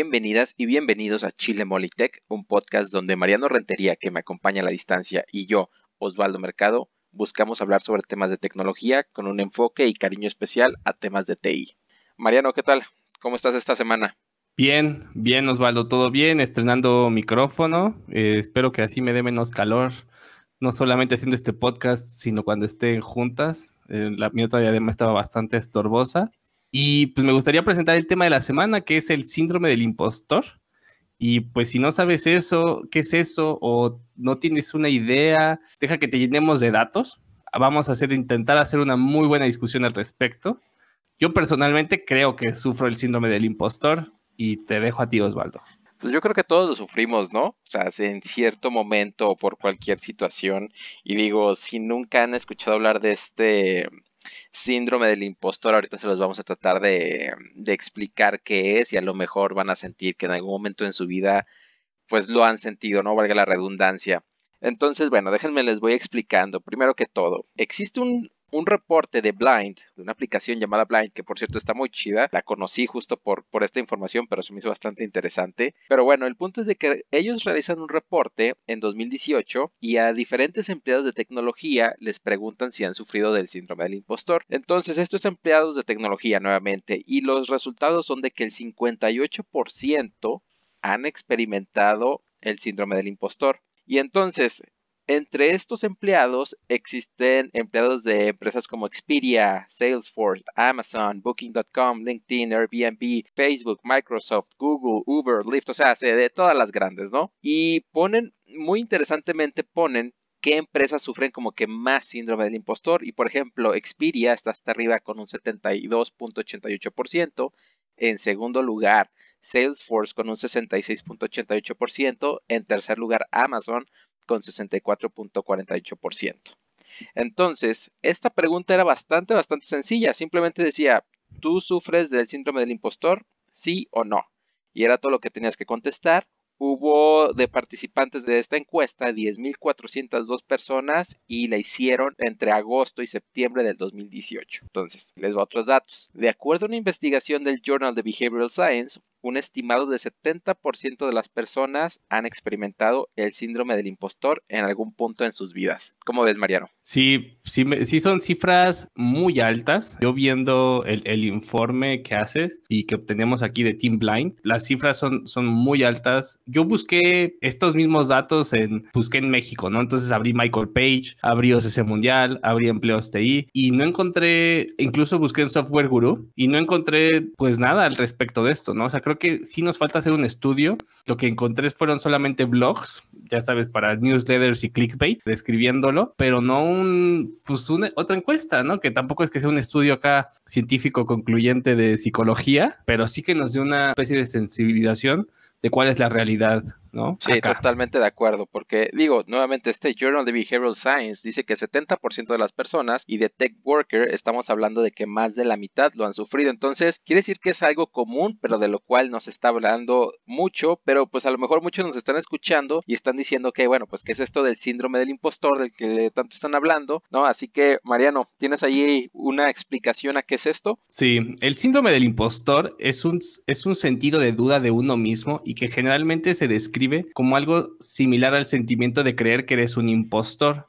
Bienvenidas y bienvenidos a Chile Molitech, un podcast donde Mariano Rentería, que me acompaña a la distancia, y yo, Osvaldo Mercado, buscamos hablar sobre temas de tecnología con un enfoque y cariño especial a temas de TI. Mariano, ¿qué tal? ¿Cómo estás esta semana? Bien, bien Osvaldo, todo bien, estrenando micrófono. Eh, espero que así me dé menos calor, no solamente haciendo este podcast, sino cuando estén juntas. Eh, la mi otra diadema estaba bastante estorbosa. Y pues me gustaría presentar el tema de la semana, que es el síndrome del impostor. Y pues si no sabes eso, qué es eso, o no tienes una idea, deja que te llenemos de datos. Vamos a hacer, intentar hacer una muy buena discusión al respecto. Yo personalmente creo que sufro el síndrome del impostor y te dejo a ti, Osvaldo. Pues yo creo que todos lo sufrimos, ¿no? O sea, en cierto momento o por cualquier situación. Y digo, si nunca han escuchado hablar de este síndrome del impostor, ahorita se los vamos a tratar de, explicar qué es y a lo mejor van a sentir que en algún momento en su vida pues lo han sentido, no valga la redundancia. Entonces, bueno, déjenme les voy explicando. Primero que todo, existe un, un reporte de Blind, de una aplicación llamada Blind, que por cierto está muy chida. La conocí justo por, por esta información, pero se me hizo bastante interesante. Pero bueno, el punto es de que ellos realizan un reporte en 2018 y a diferentes empleados de tecnología les preguntan si han sufrido del síndrome del impostor. Entonces, estos empleados de tecnología nuevamente, y los resultados son de que el 58% han experimentado el síndrome del impostor. Y entonces, entre estos empleados existen empleados de empresas como Expedia, Salesforce, Amazon, Booking.com, LinkedIn, Airbnb, Facebook, Microsoft, Google, Uber, Lyft, o sea, de todas las grandes, ¿no? Y ponen, muy interesantemente ponen qué empresas sufren como que más síndrome del impostor. Y por ejemplo, Expedia está hasta arriba con un 72.88%. En segundo lugar, Salesforce con un 66.88%. En tercer lugar, Amazon con 64.48%. Entonces, esta pregunta era bastante, bastante sencilla. Simplemente decía, ¿tú sufres del síndrome del impostor? Sí o no. Y era todo lo que tenías que contestar hubo de participantes de esta encuesta 10.402 personas y la hicieron entre agosto y septiembre del 2018. Entonces, les voy a otros datos. De acuerdo a una investigación del Journal of Behavioral Science, un estimado de 70% de las personas han experimentado el síndrome del impostor en algún punto en sus vidas. ¿Cómo ves, Mariano? Sí, sí, sí son cifras muy altas. Yo viendo el, informe que haces y que obtenemos aquí de Team Blind, las cifras son, son muy altas. Yo busqué estos mismos datos en, busqué en México, ¿no? Entonces abrí Michael Page, abrí OCC Mundial, abrí Empleos TI y no encontré, incluso busqué en Software Guru y no encontré pues nada al respecto de esto, ¿no? O sea, creo que sí nos falta hacer un estudio. Lo que encontré fueron solamente blogs, ya sabes, para newsletters y clickbait, describiéndolo, pero no un, pues una, otra encuesta, ¿no? Que tampoco es que sea un estudio acá científico concluyente de psicología, pero sí que nos dé una especie de sensibilización de cuál es la realidad ¿no? Sí, totalmente de acuerdo, porque digo, nuevamente este Journal of Behavioral Science dice que 70% de las personas y de Tech Worker estamos hablando de que más de la mitad lo han sufrido, entonces quiere decir que es algo común, pero de lo cual nos está hablando mucho, pero pues a lo mejor muchos nos están escuchando y están diciendo que bueno, pues qué es esto del síndrome del impostor del que tanto están hablando, ¿no? Así que Mariano, ¿tienes ahí una explicación a qué es esto? Sí, el síndrome del impostor es un, es un sentido de duda de uno mismo y que generalmente se describe como algo similar al sentimiento de creer que eres un impostor.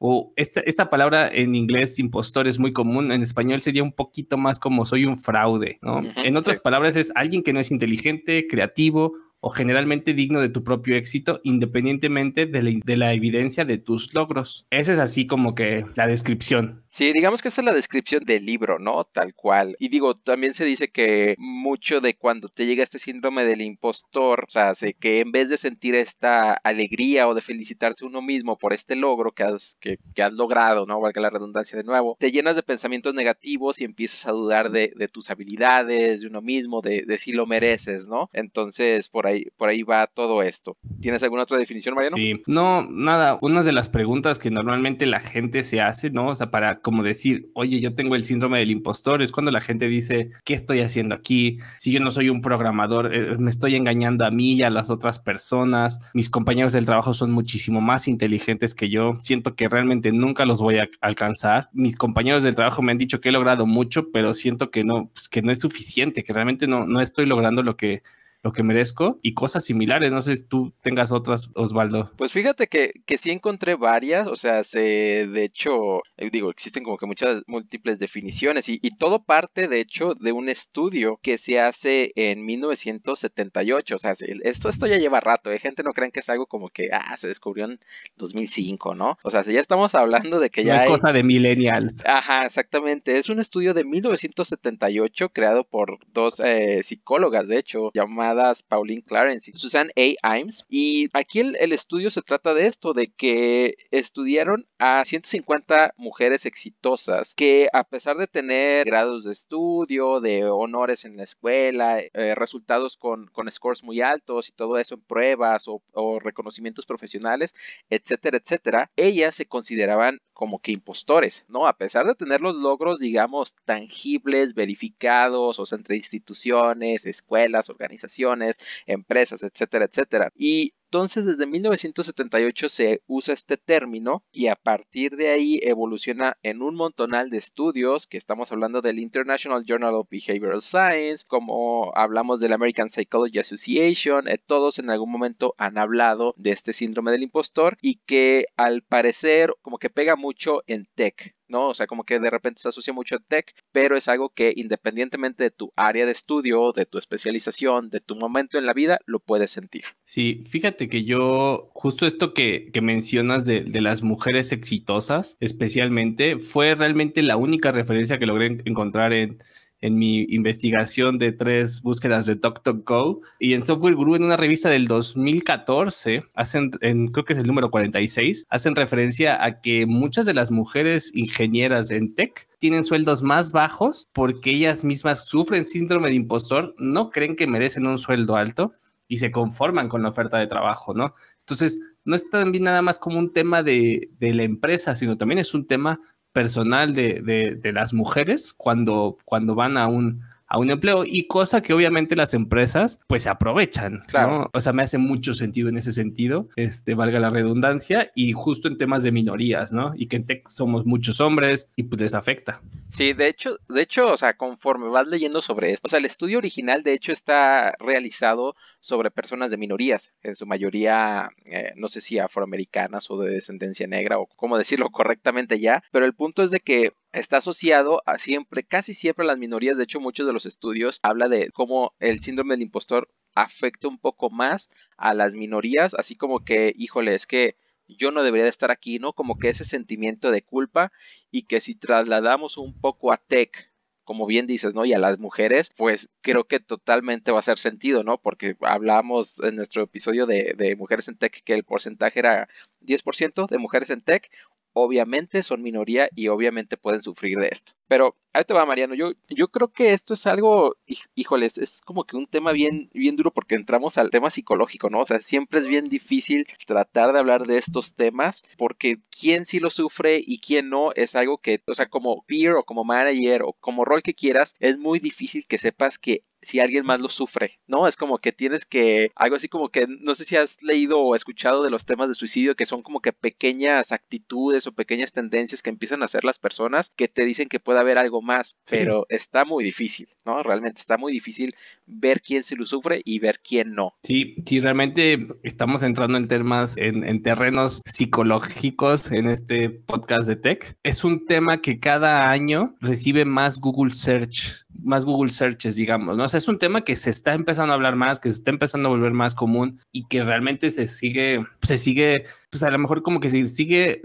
O esta, esta palabra en inglés, impostor, es muy común. En español sería un poquito más como soy un fraude, ¿no? en otras palabras, es alguien que no es inteligente, creativo o generalmente digno de tu propio éxito independientemente de la, de la, evidencia de tus logros. Esa es así como que la descripción. Sí, digamos que esa es la descripción del libro, ¿no? Tal cual. Y digo, también se dice que mucho de cuando te llega este síndrome del impostor, o sea, que en vez de sentir esta alegría o de felicitarse uno mismo por este logro que has, que, que has logrado, ¿no? Valga la redundancia de nuevo, te llenas de pensamientos negativos y empiezas a dudar de, de tus habilidades, de uno mismo, de, de si lo mereces, ¿no? Entonces, por ahí, por ahí va todo esto. ¿Tienes alguna otra definición, Mariano? Sí, no, nada, una de las preguntas que normalmente la gente se hace, ¿no? O sea, para como decir, oye, yo tengo el síndrome del impostor, es cuando la gente dice, ¿qué estoy haciendo aquí? Si yo no soy un programador, eh, me estoy engañando a mí y a las otras personas, mis compañeros del trabajo son muchísimo más inteligentes que yo, siento que realmente nunca los voy a alcanzar. Mis compañeros del trabajo me han dicho que he logrado mucho, pero siento que no, pues, que no es suficiente, que realmente no, no estoy logrando lo que lo que merezco y cosas similares. No sé si tú tengas otras, Osvaldo. Pues fíjate que, que sí encontré varias, o sea, se, de hecho, eh, digo, existen como que muchas múltiples definiciones y, y todo parte, de hecho, de un estudio que se hace en 1978, o sea, esto, esto ya lleva rato, ¿eh? gente no creen que es algo como que, ah, se descubrió en 2005, ¿no? O sea, si ya estamos hablando de que ya... es cosa de millennials. Ajá, exactamente, es un estudio de 1978 creado por dos eh, psicólogas, de hecho, llamadas Pauline Clarence y Susan A. Imes, y aquí el, estudio se trata de esto, de que estudiaron a 150 mujeres exitosas que a pesar de tener grados de estudio, de honores en la escuela, eh, resultados con, con, scores muy altos y todo eso en pruebas o, o reconocimientos profesionales, etcétera, etcétera, ellas se consideraban como que impostores, ¿no? A pesar de tener los logros, digamos, tangibles, verificados, o sea, entre instituciones, escuelas, organizaciones, empresas, etcétera, etcétera. Y entonces, desde 1978 se usa este término y a partir de ahí evoluciona en un montonal de estudios, que estamos hablando del International Journal of Behavioral Science, como hablamos del American Psychology Association, eh, todos en algún momento han hablado de este síndrome del impostor y que al parecer como que pega mucho en tech, ¿no? O sea, como que de repente se asocia mucho a tech, pero es algo que independientemente de tu área de estudio, de tu especialización, de tu momento en la vida, lo puedes sentir. Sí, fíjate que yo, justo esto que, mencionas de, de, las mujeres exitosas, especialmente, fue realmente la única referencia que logré encontrar en en mi investigación de tres búsquedas de DuckDuckGo y en Software Guru en una revista del 2014, hacen, en, creo que es el número 46, hacen referencia a que muchas de las mujeres ingenieras en tech tienen sueldos más bajos porque ellas mismas sufren síndrome de impostor, no creen que merecen un sueldo alto y se conforman con la oferta de trabajo, ¿no? Entonces, no es también nada más como un tema de, de la empresa, sino también es un tema personal de, las mujeres cuando, cuando van a un, a un empleo y cosa que obviamente las empresas pues aprovechan, claro. O sea, me hace mucho sentido en ese sentido, este, valga la redundancia, y justo en temas de minorías, ¿no? Y que en tech somos muchos hombres y pues les afecta. Sí, de hecho, de hecho, o sea, conforme vas leyendo sobre esto, o sea, el estudio original de hecho está realizado sobre personas de minorías, en su mayoría, eh, no sé si afroamericanas o de descendencia negra o cómo decirlo correctamente ya, pero el punto es de que está asociado a siempre, casi siempre a las minorías. De hecho, muchos de los estudios habla de cómo el síndrome del impostor afecta un poco más a las minorías, así como que, híjole, es que yo no debería de estar aquí, ¿no? Como que ese sentimiento de culpa y que si trasladamos un poco a tech, como bien dices, ¿no? Y a las mujeres, pues creo que totalmente va a hacer sentido, ¿no? Porque hablamos en nuestro episodio de, de mujeres en tech que el porcentaje era 10% de mujeres en tech, obviamente son minoría y obviamente pueden sufrir de esto. Pero ahí te va, Mariano. Yo, yo creo que esto es algo, híjoles, es como que un tema bien, bien duro porque entramos al tema psicológico, ¿no? O sea, siempre es bien difícil tratar de hablar de estos temas porque quién sí lo sufre y quién no es algo que, o sea, como peer o como manager o como rol que quieras, es muy difícil que sepas que si alguien más lo sufre, ¿no? Es como que tienes que, algo así como que, no sé si has leído o escuchado de los temas de suicidio, que son como que pequeñas actitudes o pequeñas tendencias que empiezan a hacer las personas que te dicen que puede haber algo más, pero está muy difícil, ¿no? Realmente está muy difícil ver quién se lo sufre y ver quién no. Sí, sí, realmente estamos entrando en temas, en, en terrenos psicológicos en este podcast de Tech. Es un tema que cada año recibe más Google Search más Google Searches, digamos, ¿no? O sea, es un tema que se está empezando a hablar más, que se está empezando a volver más común y que realmente se sigue, se sigue, pues a lo mejor como que se sigue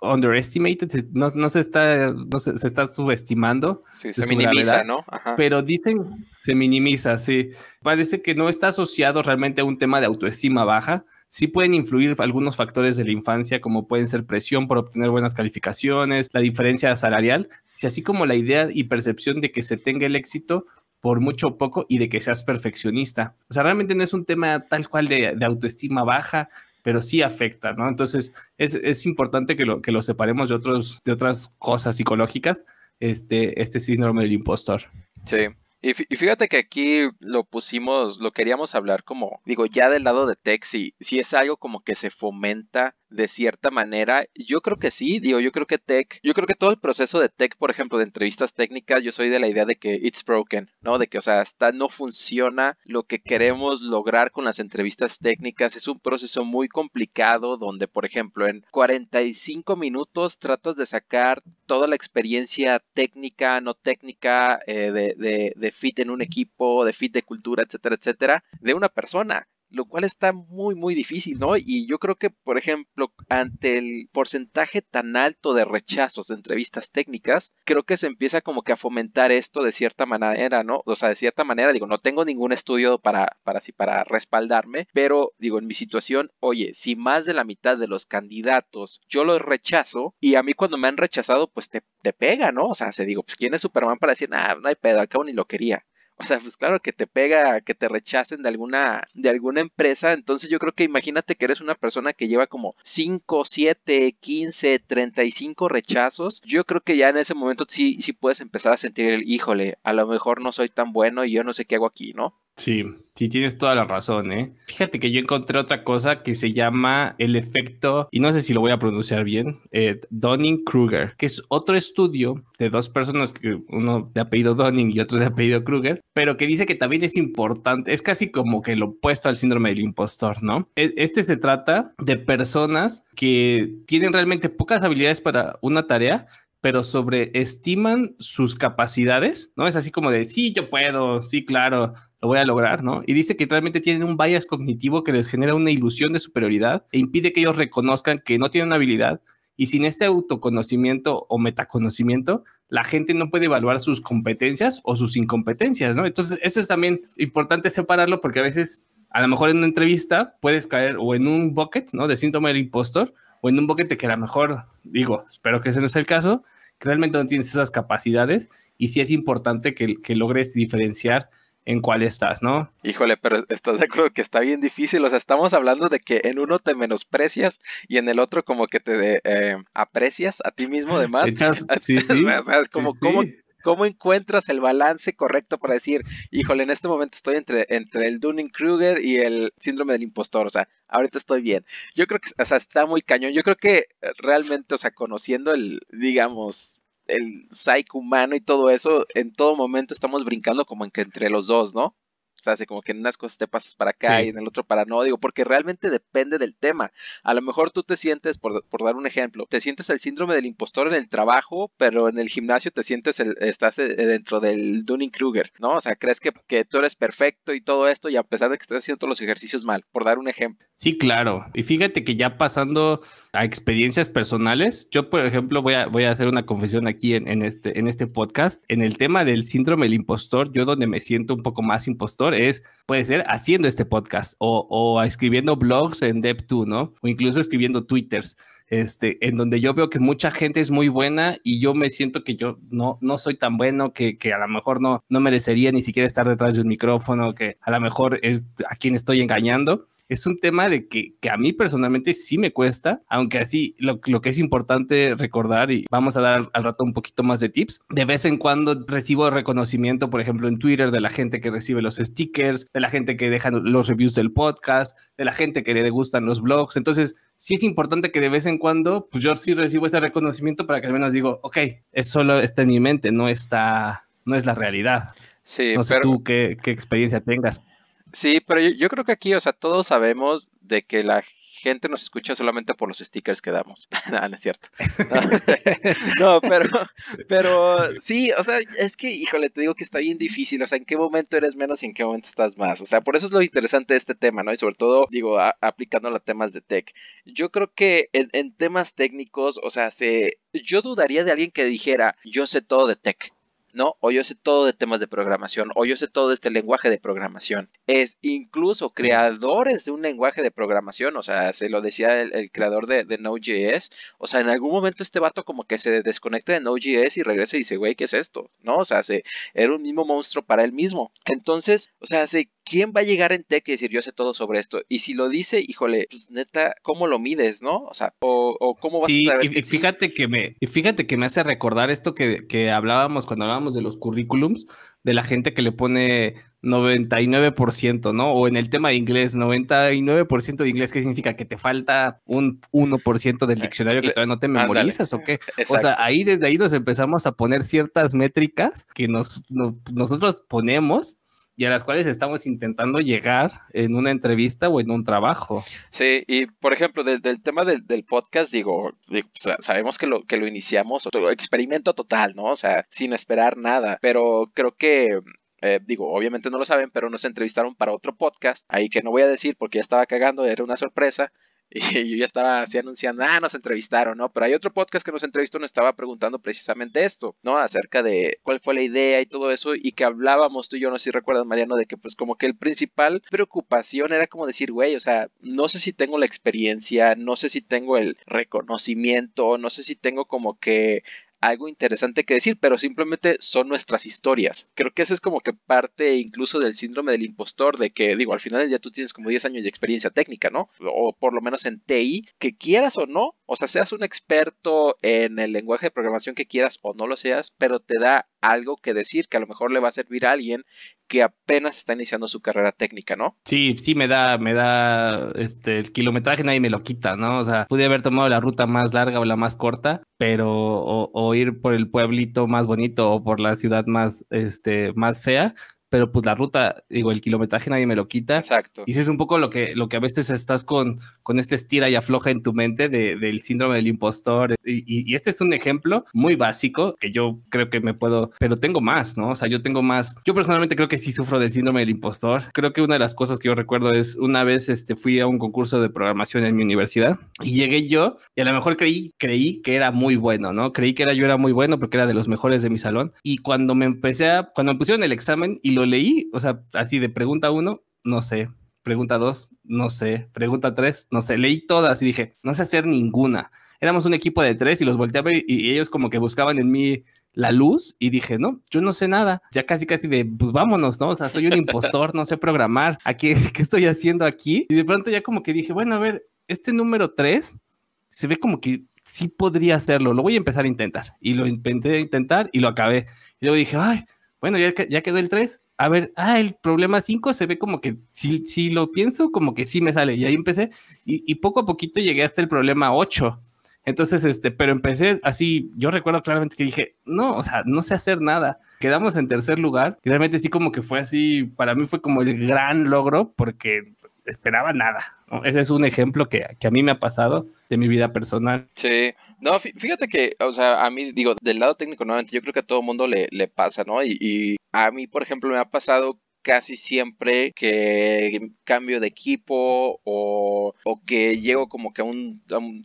underestimated, no, no se está, no se, se está subestimando. Sí, se minimiza, ¿no? Pero dicen, se minimiza, sí. Parece que no está asociado realmente a un tema de autoestima baja, sí pueden influir algunos factores de la infancia, como pueden ser presión por obtener buenas calificaciones, la diferencia salarial, si así como la idea y percepción de que se tenga el éxito por mucho o poco y de que seas perfeccionista. O sea, realmente no es un tema tal cual de, autoestima baja, pero sí afecta, ¿no? Entonces, es, importante que lo, que lo separemos de, otros, de otras cosas psicológicas, este, este síndrome del impostor. Sí. Y, fíjate que aquí lo pusimos, lo queríamos hablar como, digo, ya del lado de tech, si, si es algo como que se fomenta de cierta manera. Yo creo que sí, digo, yo creo que tech, yo creo que todo el proceso de tech, por ejemplo, de entrevistas técnicas, yo soy de la idea de que it's broken, ¿no? De que, o sea, hasta no funciona lo que queremos lograr con las entrevistas técnicas. Es un proceso muy complicado donde, por ejemplo, en 45 minutos tratas de sacar toda la experiencia técnica, no técnica, eh, de, de, de fit en un equipo, de fit de cultura, etcétera, etcétera, de una persona lo cual está muy, muy difícil, ¿no? Y yo creo que, por ejemplo, ante el porcentaje tan alto de rechazos de entrevistas técnicas, creo que se empieza como que a fomentar esto de cierta manera, ¿no? O sea, de cierta manera, digo, no tengo ningún estudio para, para, para respaldarme, pero digo, en mi situación, oye, si más de la mitad de los candidatos yo los rechazo, y a mí cuando me han rechazado, pues te, te pega, ¿no? O sea, se digo, pues ¿quién es Superman para decir, ah, no hay pedo, al cabo ni lo quería? O sea, pues claro que te pega, que te rechacen de alguna, de alguna empresa. Entonces yo creo que imagínate que eres una persona que lleva como 5, 7, 15, 35 rechazos. Yo creo que ya en ese momento sí, sí puedes empezar a sentir el, híjole, a lo mejor no soy tan bueno y yo no sé qué hago aquí, ¿no? Sí, sí, tienes toda la razón, ¿eh? Fíjate que yo encontré otra cosa que se llama el efecto, y no sé si lo voy a pronunciar bien, eh, Donning-Kruger, que es otro estudio de dos personas, uno de apellido Donning y otro de apellido Kruger, pero que dice que también es importante, es casi como que lo opuesto al síndrome del impostor, ¿no? E, este se trata de personas que tienen realmente pocas habilidades para una tarea, pero sobreestiman sus capacidades, ¿no? Es así como de, sí, yo puedo, sí, claro, lo voy a lograr, ¿no? Y dice que realmente tienen un bias cognitivo que les genera una ilusión de superioridad e impide que ellos reconozcan que no tienen habilidad y sin este autoconocimiento o metaconocimiento, la gente no puede evaluar sus competencias o sus incompetencias, ¿no? Entonces, eso es también importante separarlo porque a veces, a lo mejor en una entrevista puedes caer o en un bucket, ¿no? De síntoma del impostor o en un bucket de que a lo mejor, digo, espero que ese no sea el caso, que realmente no tienes esas capacidades y sí es importante que logres diferenciar en cuál estás, ¿no? Híjole, pero estás de acuerdo que está bien difícil. O sea, estamos hablando de que en uno te menosprecias y en el otro como que te eh, aprecias a ti mismo, además. sí, sí. o sea, es como, ¿cómo, encuentras el balance correcto para decir, híjole, en este momento estoy entre, entre el Dunning-Kruger y el síndrome del impostor? O sea, ahorita estoy bien. Yo creo que, o sea, está muy cañón. Yo creo que realmente, o sea, conociendo el, digamos, el psyche humano y todo eso, en todo momento estamos brincando como en que entre los dos, ¿no? O sea, así como que en unas cosas te pasas para acá y en el otro para no, digo, porque realmente depende del tema. A lo mejor tú te sientes, por, dar un ejemplo, te sientes el síndrome del impostor en el trabajo, pero en el gimnasio te sientes, el, estás eh, dentro del Dunning-Kruger, ¿no? O sea, crees que, que, tú eres perfecto y todo esto, y a pesar de que estás haciendo todos los ejercicios mal, por dar un ejemplo. Sí, claro. Y fíjate que ya pasando a experiencias personales, yo, por ejemplo, voy a, voy a hacer una confesión aquí en, en, este, en este podcast. En el tema del síndrome del impostor, yo donde me siento un poco más impostor, es, puede ser haciendo este podcast o, o escribiendo blogs en Dev2, ¿no? O incluso escribiendo twitters, este, en donde yo veo que mucha gente es muy buena y yo me siento que yo no, no soy tan bueno, que, que a lo mejor no, no merecería ni siquiera estar detrás de un micrófono, que a lo mejor es a quien estoy engañando es un tema de que, a mí personalmente sí me cuesta, aunque así lo, que es importante recordar, y vamos a dar al, rato un poquito más de tips, de vez en cuando recibo reconocimiento, por ejemplo, en Twitter, de la gente que recibe los stickers, de la gente que deja los reviews del podcast, de la gente que le gustan los blogs. Entonces, sí es importante que de vez en cuando, pues yo sí recibo ese reconocimiento para que al menos digo, ok, es solo está en mi mente, no está, no es la realidad. Sí, no sé tú qué, qué experiencia tengas. Sí, pero yo, creo que aquí, o sea, todos sabemos de que la gente nos escucha solamente por los stickers que damos. no, no es cierto. No, pero, pero sí, o sea, es que, híjole, te digo que está bien difícil. O sea, en qué momento eres menos y en qué momento estás más. O sea, por eso es lo interesante de este tema, ¿no? Y sobre todo, digo, aplicándolo a temas de tech. Yo creo que en, en temas técnicos, o sea, se, yo dudaría de alguien que dijera, yo sé todo de tech. ¿No? O yo sé todo de temas de programación, o yo sé todo de este lenguaje de programación. Es incluso creadores de un lenguaje de programación, o sea, se lo decía el, creador de, de, Node.js, o sea, en algún momento este vato como que se desconecta de Node.js y regresa y dice, güey, ¿qué es esto? ¿No? O sea, se, era un mismo monstruo para él mismo. Entonces, o sea, ¿quién va a llegar en tech y decir, yo sé todo sobre esto? Y si lo dice, híjole, pues neta, ¿cómo lo mides, no? O sea, o, cómo vas a saber y, fíjate que me, y fíjate que me hace recordar esto que, que hablábamos cuando hablábamos hablamos de los currículums, de la gente que le pone 99%, ¿no? O en el tema de inglés, 99% de inglés, ¿qué significa? Que te falta un 1% del diccionario que todavía no te memorizas o qué. O sea, ahí desde ahí nos empezamos a poner ciertas métricas que nos, nosotros ponemos y a las cuales estamos intentando llegar en una entrevista o en un trabajo. Sí, y por ejemplo, del, tema del, podcast, digo, sabemos que lo, que lo iniciamos, experimento total, ¿no? O sea, sin esperar nada, pero creo que eh, digo, obviamente no lo saben, pero nos entrevistaron para otro podcast, ahí que no voy a decir porque ya estaba cagando, era una sorpresa. Y yo ya estaba así anunciando, ah, nos entrevistaron, ¿no? Pero hay otro podcast que nos entrevistó, nos estaba preguntando precisamente esto, ¿no? Acerca de cuál fue la idea y todo eso, y que hablábamos tú y yo, no sé si recuerdas, Mariano, de que pues como que el principal preocupación era como decir, güey, o sea, no sé si tengo la experiencia, no sé si tengo el reconocimiento, no sé si tengo como que algo interesante que decir, pero simplemente son nuestras historias. Creo que esa es como que parte incluso del síndrome del impostor, de que, digo, al final día tú tienes como 10 años de experiencia técnica, ¿no? O por lo menos en TI, que quieras o no, o sea, seas un experto en el lenguaje de programación que quieras o no lo seas, pero te da algo que decir que a lo mejor le va a servir a alguien que apenas está iniciando su carrera técnica, ¿no? Sí, sí me da, me da, este, el kilometraje nadie me lo quita, ¿no? O sea, pude haber tomado la ruta más larga o la más corta, pero o, ir por el pueblito más bonito o por la ciudad más, este, más fea, pero pues la ruta, digo, el kilometraje nadie me lo quita. Exacto. Y eso es un poco lo que, lo que a veces estás con, con este estira y afloja en tu mente de, del síndrome del impostor. Y, y, este es un ejemplo muy básico que yo creo que me puedo, pero tengo más, ¿no? O sea, yo tengo más. Yo personalmente creo que sí sufro del síndrome del impostor. Creo que una de las cosas que yo recuerdo es una vez este, fui a un concurso de programación en mi universidad y llegué yo y a lo mejor creí, creí que era muy bueno, ¿no? Creí que era, yo era muy bueno porque era de los mejores de mi salón. Y cuando me empecé a, cuando me pusieron el examen y lo leí, o sea, así de pregunta uno, no sé, pregunta dos, no sé, pregunta tres, no sé, leí todas y dije, no sé hacer ninguna. Éramos un equipo de tres y los volteé a ver y, ellos como que buscaban en mí la luz y dije, no, yo no sé nada, ya casi casi de, pues vámonos, ¿no? O sea, soy un impostor, no sé programar, aquí, ¿qué estoy haciendo aquí? Y de pronto ya como que dije, bueno, a ver, este número tres se ve como que sí podría hacerlo, lo voy a empezar a intentar. Y lo intenté a intentar y lo acabé. Y luego dije, ay, bueno, ya, ya quedó el 3. A ver, ah, el problema 5 se ve como que si, si lo pienso, como que sí me sale. Y ahí empecé. Y, poco a poquito llegué hasta el problema 8. Entonces, este, pero empecé así, yo recuerdo claramente que dije, no, o sea, no sé hacer nada. Quedamos en tercer lugar. Y realmente sí como que fue así, para mí fue como el gran logro porque esperaba nada. Ese es un ejemplo que, que, a mí me ha pasado de mi vida personal. Sí, no, fíjate que, o sea, a mí, digo, del lado técnico, nuevamente, yo creo que a todo mundo le, le pasa, ¿no? Y, y, a mí, por ejemplo, me ha pasado casi siempre que cambio de equipo o, que llego como que a, un,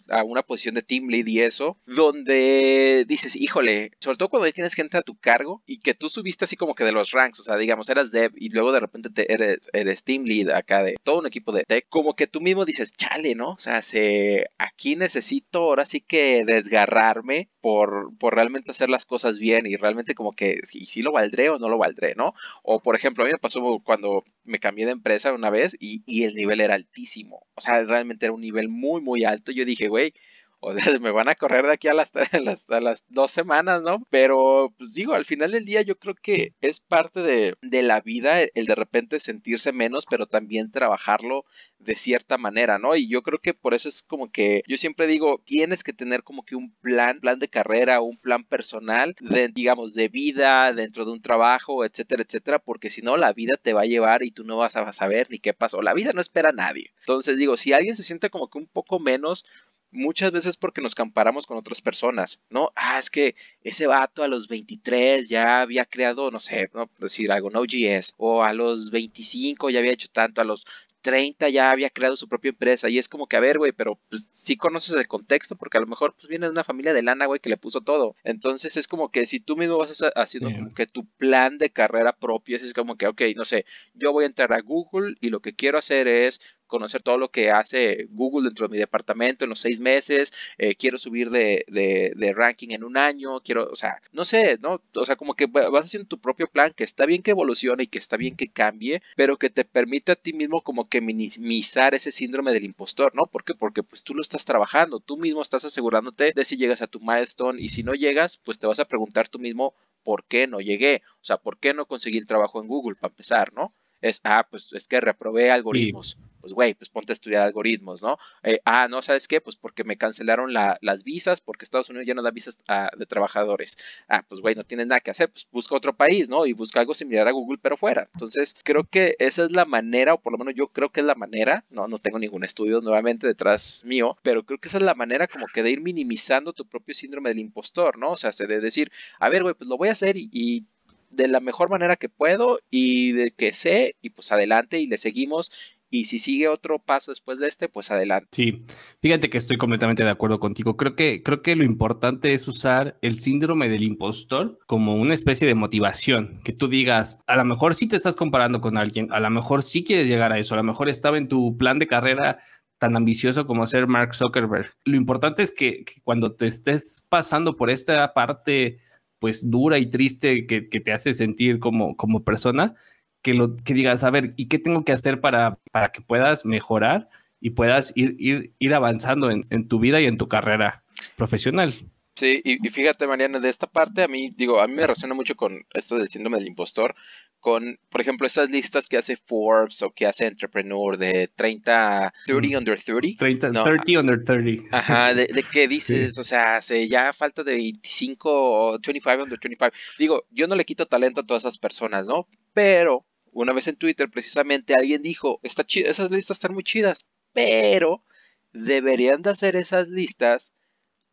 a, una posición de team lead y eso, donde dices, híjole, sobre todo cuando tienes gente a tu cargo y que tú subiste así como que de los ranks, o sea, digamos, eras dev y luego de repente te eres, eres team lead acá de todo un equipo de tech, como que tú mismo dices, chale, ¿no? O sea, se, aquí necesito ahora sí que desgarrarme por, por realmente hacer las cosas bien y realmente como que, ¿y si lo valdré o no lo valdré, ¿no? O por ejemplo, a mí me pasó cuando me cambié de empresa una vez y, y el nivel era altísimo. O sea, realmente era un nivel muy, muy alto. Yo dije, güey, o sea, me van a correr de aquí a las, a las, dos semanas, ¿no? Pero, pues digo, al final del día yo creo que es parte de, de, la vida el de repente sentirse menos, pero también trabajarlo de cierta manera, ¿no? Y yo creo que por eso es como que yo siempre digo, tienes que tener como que un plan, plan de carrera, un plan personal, digamos, de vida, dentro de un trabajo, etcétera, etcétera, porque si no, la vida te va a llevar y tú no vas a saber ni qué pasó. La vida no espera a nadie. Entonces digo, si alguien se siente como que un poco menos, muchas veces porque nos comparamos con otras personas, ¿no? Ah, es que ese vato a los 23 ya había creado, no sé, no decir algo, Node.js, o a los 25 ya había hecho tanto, a los 30 ya había creado su propia empresa y es como que, a ver, güey, pero pues sí conoces el contexto porque a lo mejor pues viene de una familia de lana, güey, que le puso todo. Entonces es como que si tú mismo vas haciendo como que tu plan de carrera propio, es como que, ok, no sé, yo voy a entrar a Google y lo que quiero hacer es conocer todo lo que hace Google dentro de mi departamento en los seis meses, eh, quiero subir de, de, ranking en un año, quiero, o sea, no sé, ¿no? O sea, como que vas haciendo tu propio plan, que está bien que evolucione y que está bien que cambie, pero que te permite a ti mismo como que minimizar ese síndrome del impostor, ¿no? ¿Por qué? Porque pues tú lo estás trabajando, tú mismo estás asegurándote de si llegas a tu milestone y si no llegas, pues te vas a preguntar tú mismo por qué no llegué, o sea, por qué no conseguí el trabajo en Google para empezar, ¿no? Es, ah, pues es que reprobé algoritmos pues güey, pues ponte a estudiar algoritmos, ¿no? Eh, ah, no, ¿sabes qué? Pues porque me cancelaron las visas, porque Estados Unidos ya no da visas de trabajadores. Ah, pues güey, no tienes nada que hacer, pues busca otro país, ¿no? Y busca algo similar a Google, pero fuera. Entonces, creo que esa es la manera, o por lo menos yo creo que es la manera, no, no tengo ningún estudio nuevamente detrás mío, pero creo que esa es la manera como que de ir minimizando tu propio síndrome del impostor, ¿no? O sea, de decir, a ver, güey, pues lo voy a hacer y de la mejor manera que puedo y de que sé y pues adelante y le seguimos y si sigue otro paso después de este, pues adelante. Sí, fíjate que estoy completamente de acuerdo contigo. Creo que, creo que lo importante es usar el síndrome del impostor como una especie de motivación, que tú digas, a lo mejor sí te estás comparando con alguien, a lo mejor sí quieres llegar a eso, a lo mejor estaba en tu plan de carrera tan ambicioso como ser Mark Zuckerberg. Lo importante es que, cuando te estés pasando por esta parte pues dura y triste que, que te hace sentir como, como persona, que, lo, que digas, a ver, ¿y qué tengo que hacer para, para que puedas mejorar y puedas ir, ir, ir avanzando en, en tu vida y en tu carrera profesional? Sí, y, fíjate, Mariana, de esta parte a mí, digo, a mí me resuena mucho con esto del síndrome del impostor, con, por ejemplo, esas listas que hace Forbes o que hace Entrepreneur de 30, 30 under 30. 30, 30 under 30. Ajá, de, de qué dices, o sea, se, ya falta de 25 o 25 under 25. Digo, yo no le quito talento a todas esas personas, ¿no? Pero una vez en Twitter precisamente alguien dijo, Está esas listas están muy chidas, pero deberían de hacer esas listas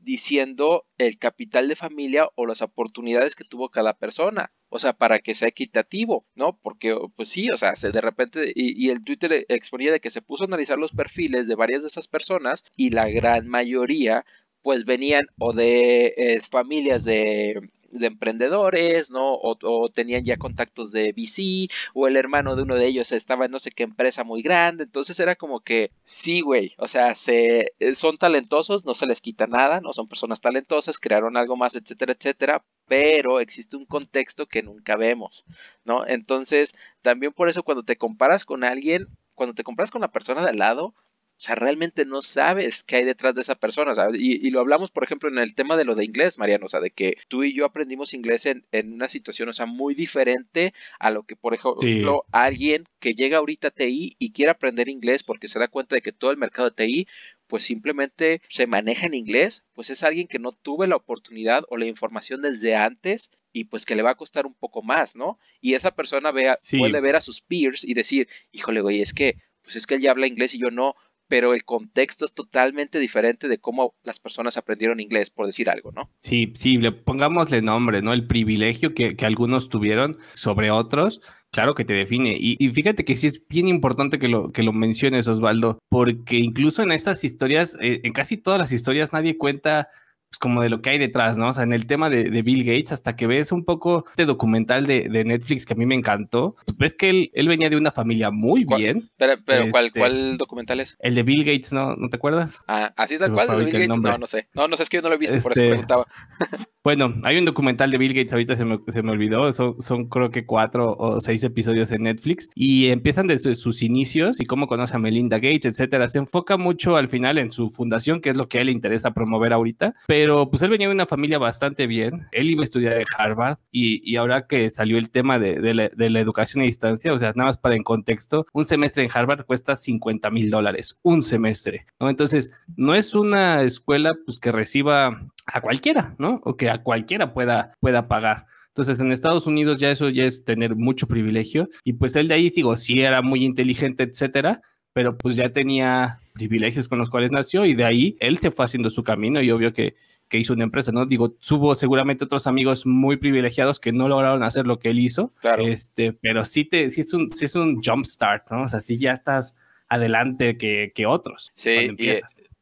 diciendo el capital de familia o las oportunidades que tuvo cada persona. O sea, para que sea equitativo, ¿no? Porque, pues sí, o sea, se de repente, y, y, el Twitter exponía de que se puso a analizar los perfiles de varias de esas personas y la gran mayoría, pues venían o de familias de de emprendedores, ¿no? O, tenían ya contactos de VC, o el hermano de uno de ellos estaba en no sé qué empresa muy grande, entonces era como que, sí, güey, o sea, se, eh, son talentosos, no se les quita nada, no son personas talentosas, crearon algo más, etcétera, etcétera, pero existe un contexto que nunca vemos, ¿no? Entonces, también por eso cuando te comparas con alguien, cuando te comparas con la persona de al lado, o sea, realmente no sabes qué hay detrás de esa persona. Y, lo hablamos, por ejemplo, en el tema de lo de inglés, Mariano. O sea, de que tú y yo aprendimos inglés en, una situación, o sea, muy diferente a lo que, por ejemplo, alguien que llega ahorita a TI y quiere aprender inglés porque se da cuenta de que todo el mercado de TI pues simplemente se maneja en inglés, pues es alguien que no tuve la oportunidad o la información desde antes y pues que le va a costar un poco más, ¿no? Y esa persona vea, puede ver a sus peers y decir, híjole, güey, es que, pues es que él ya habla inglés y yo no, pero el contexto es totalmente diferente de cómo las personas aprendieron inglés, por decir algo, ¿no? Sí, sí, le pongámosle nombre, ¿no? El privilegio que, algunos tuvieron sobre otros, claro que te define. Y, fíjate que sí es bien importante que lo, que lo menciones, Osvaldo, porque incluso en esas historias, eh, en casi todas las historias, nadie cuenta pues, como de lo que hay detrás, ¿no? O sea, en el tema de, Bill Gates, hasta que ves un poco este documental de, Netflix que a mí me encantó, pues ves que él, él venía de una familia muy bien. Pero, pero ¿cuál, este, ¿cuál, documental es? El de Bill Gates, ¿no? ¿No te acuerdas? Ah, así tal cual, de Bill Gates. No, no sé. No, no sé, es que yo no lo he visto, por eso este, preguntaba. bueno, hay un documental de Bill Gates, ahorita se me, se me olvidó, son, son, creo que cuatro o seis episodios en Netflix, y empiezan desde sus inicios y cómo conoce a Melinda Gates, etcétera. Se enfoca mucho al final en su fundación, que es lo que a él le interesa promover ahorita, pero pues él venía de una familia bastante bien. Él iba a estudiar en Harvard y, y ahora que salió el tema de, de, la, de, la, educación a distancia, o sea, nada más para en contexto, un semestre en Harvard cuesta 50 mil dólares, un semestre, ¿no? Entonces, no es una escuela pues, que reciba a cualquiera, ¿no? O que a cualquiera pueda, pueda pagar. Entonces, en Estados Unidos ya eso ya es tener mucho privilegio. Y pues él de ahí, sigo, sí era muy inteligente, etcétera, pero pues ya tenía privilegios con los cuales nació y de ahí él se fue haciendo su camino y obvio que que hizo una empresa, ¿no? Digo, tuvo seguramente otros amigos muy privilegiados que no lograron hacer lo que él hizo, claro. este, pero sí, te, sí, es un, sí es un jump start, ¿no? O sea, sí ya estás adelante que, que otros. Sí, y,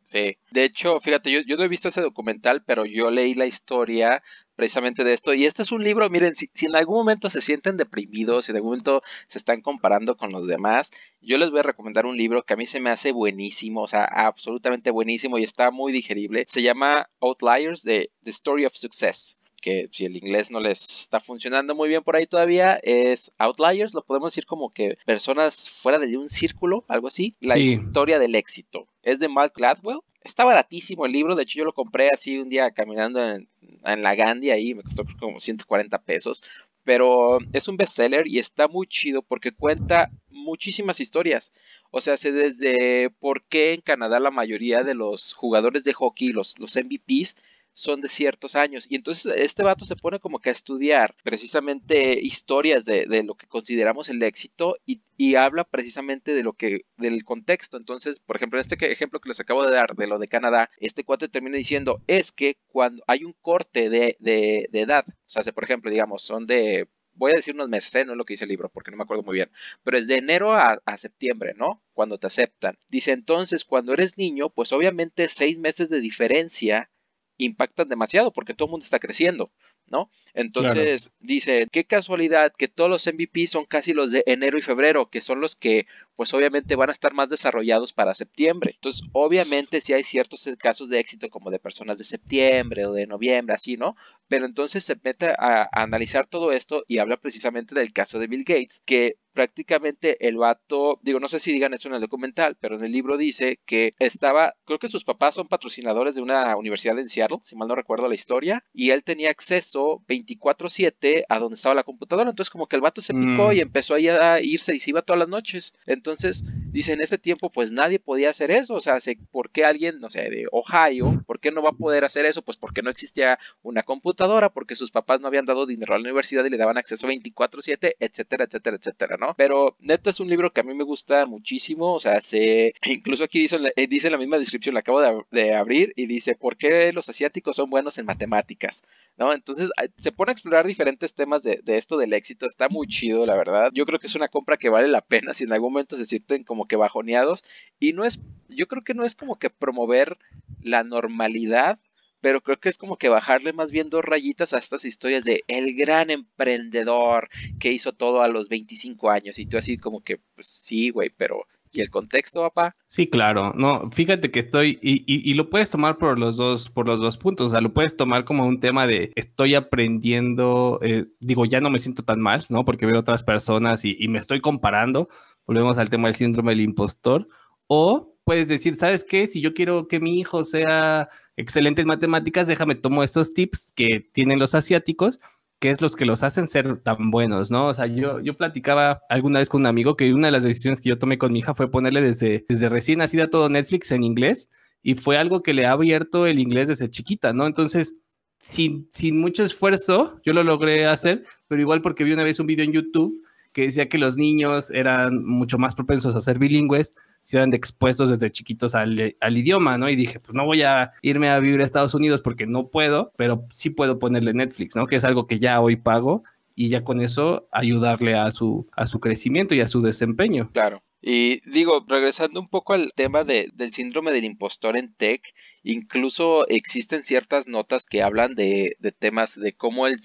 Sí, de hecho, fíjate, yo, yo no he visto ese documental, pero yo leí la historia precisamente de esto. Y este es un libro, miren, si, si, en algún momento se sienten deprimidos, si en algún momento se están comparando con los demás, yo les voy a recomendar un libro que a mí se me hace buenísimo, o sea, absolutamente buenísimo y está muy digerible. Se llama Outliers, de The Story of Success. que si el inglés no les está funcionando muy bien por ahí todavía, es Outliers, lo podemos decir como que personas fuera de un círculo, algo así, la historia del éxito. Es de Mark Gladwell. Está baratísimo el libro, de hecho yo lo compré así un día caminando en, la Gandhi ahí, me costó como 140 pesos, pero es un bestseller y está muy chido porque cuenta muchísimas historias. O sea, sé desde por qué en Canadá la mayoría de los jugadores de hockey, los, los MVPs, son de ciertos años. Y entonces este vato se pone como que a estudiar precisamente historias de, lo que consideramos el éxito y, habla precisamente de lo que, del contexto. Entonces, por ejemplo, en este ejemplo que les acabo de dar de lo de Canadá, este cuate termina diciendo es que cuando hay un corte de, de, edad, o sea, por ejemplo, digamos, son de voy a decir unos meses, ¿eh? no es lo que dice el libro porque no me acuerdo muy bien, pero es de enero a, septiembre, ¿no? Cuando te aceptan. Dice entonces, cuando eres niño, pues obviamente seis meses de diferencia impactan demasiado porque todo el mundo está creciendo. ¿no? Entonces dice, qué casualidad que todos los MVP son casi los de enero y febrero, que son los que pues obviamente van a estar más desarrollados para septiembre. Entonces, obviamente si hay ciertos casos de éxito como de personas de septiembre o de noviembre, así, ¿no? Pero entonces se mete a, analizar todo esto y habla precisamente del caso de Bill Gates, que prácticamente el vato, digo, no sé si digan eso en el documental, pero en el libro dice que estaba, creo que sus papás son patrocinadores de una universidad en Seattle, si mal no recuerdo la historia, y él tenía acceso 24/7 a donde estaba la computadora, entonces como que el vato se picó y mm. empezó ahí a irse y se iba todas las noches. Entonces, dice, en ese tiempo pues nadie podía hacer eso, o sea, ¿por qué alguien, no sé, de Ohio, por qué no va a poder hacer eso? Pues porque no existía una computadora, porque sus papás no habían dado dinero a la universidad y le daban acceso 24/7, etcétera, etcétera, etcétera, ¿no? Pero neta es un libro que a mí me gusta muchísimo, o sea, se, incluso aquí dice, eh, dice la misma descripción, la acabo de, abrir y dice, ¿por qué los asiáticos son buenos en matemáticas? ¿No? Entonces se pone a explorar diferentes temas de, de esto del éxito, está muy chido, la verdad. Yo creo que es una compra que vale la pena si en algún momento se sienten como que bajoneados y no es, yo creo que no es como que promover la normalidad, pero creo que es como que bajarle más bien dos rayitas a estas historias de el gran emprendedor que hizo todo a los 25 años y tú así como que, pues sí, güey, pero ¿y el contexto, papá? Sí, claro, no, fíjate que estoy, y, y, lo puedes tomar por los dos, por los dos puntos, o sea, lo puedes tomar como un tema de estoy aprendiendo, eh, digo, ya no me siento tan mal, ¿no? Porque veo otras personas y, y me estoy comparando, volvemos al tema del síndrome del impostor, o puedes decir, ¿sabes qué? Si yo quiero que mi hijo sea excelentes matemáticas, déjame tomo estos tips que tienen los asiáticos, que es los que los hacen ser tan buenos, ¿no? O sea, yo, yo platicaba alguna vez con un amigo que una de las decisiones que yo tomé con mi hija fue ponerle desde, desde recién nacida todo Netflix en inglés y fue algo que le ha abierto el inglés desde chiquita, ¿no? Entonces, sin, sin mucho esfuerzo, yo lo logré hacer, pero igual porque vi una vez un video en YouTube que decía que los niños eran mucho más propensos a ser bilingües si eran expuestos desde chiquitos al, idioma, ¿no? Y dije, pues no voy a irme a vivir a Estados Unidos porque no puedo, pero sí puedo ponerle Netflix, ¿no? Que es algo que ya hoy pago y ya con eso ayudarle a su, a su crecimiento y a su desempeño. Claro. Y digo, regresando un poco al tema de, del síndrome del impostor en tech, incluso existen ciertas notas que hablan de, de temas de cómo el,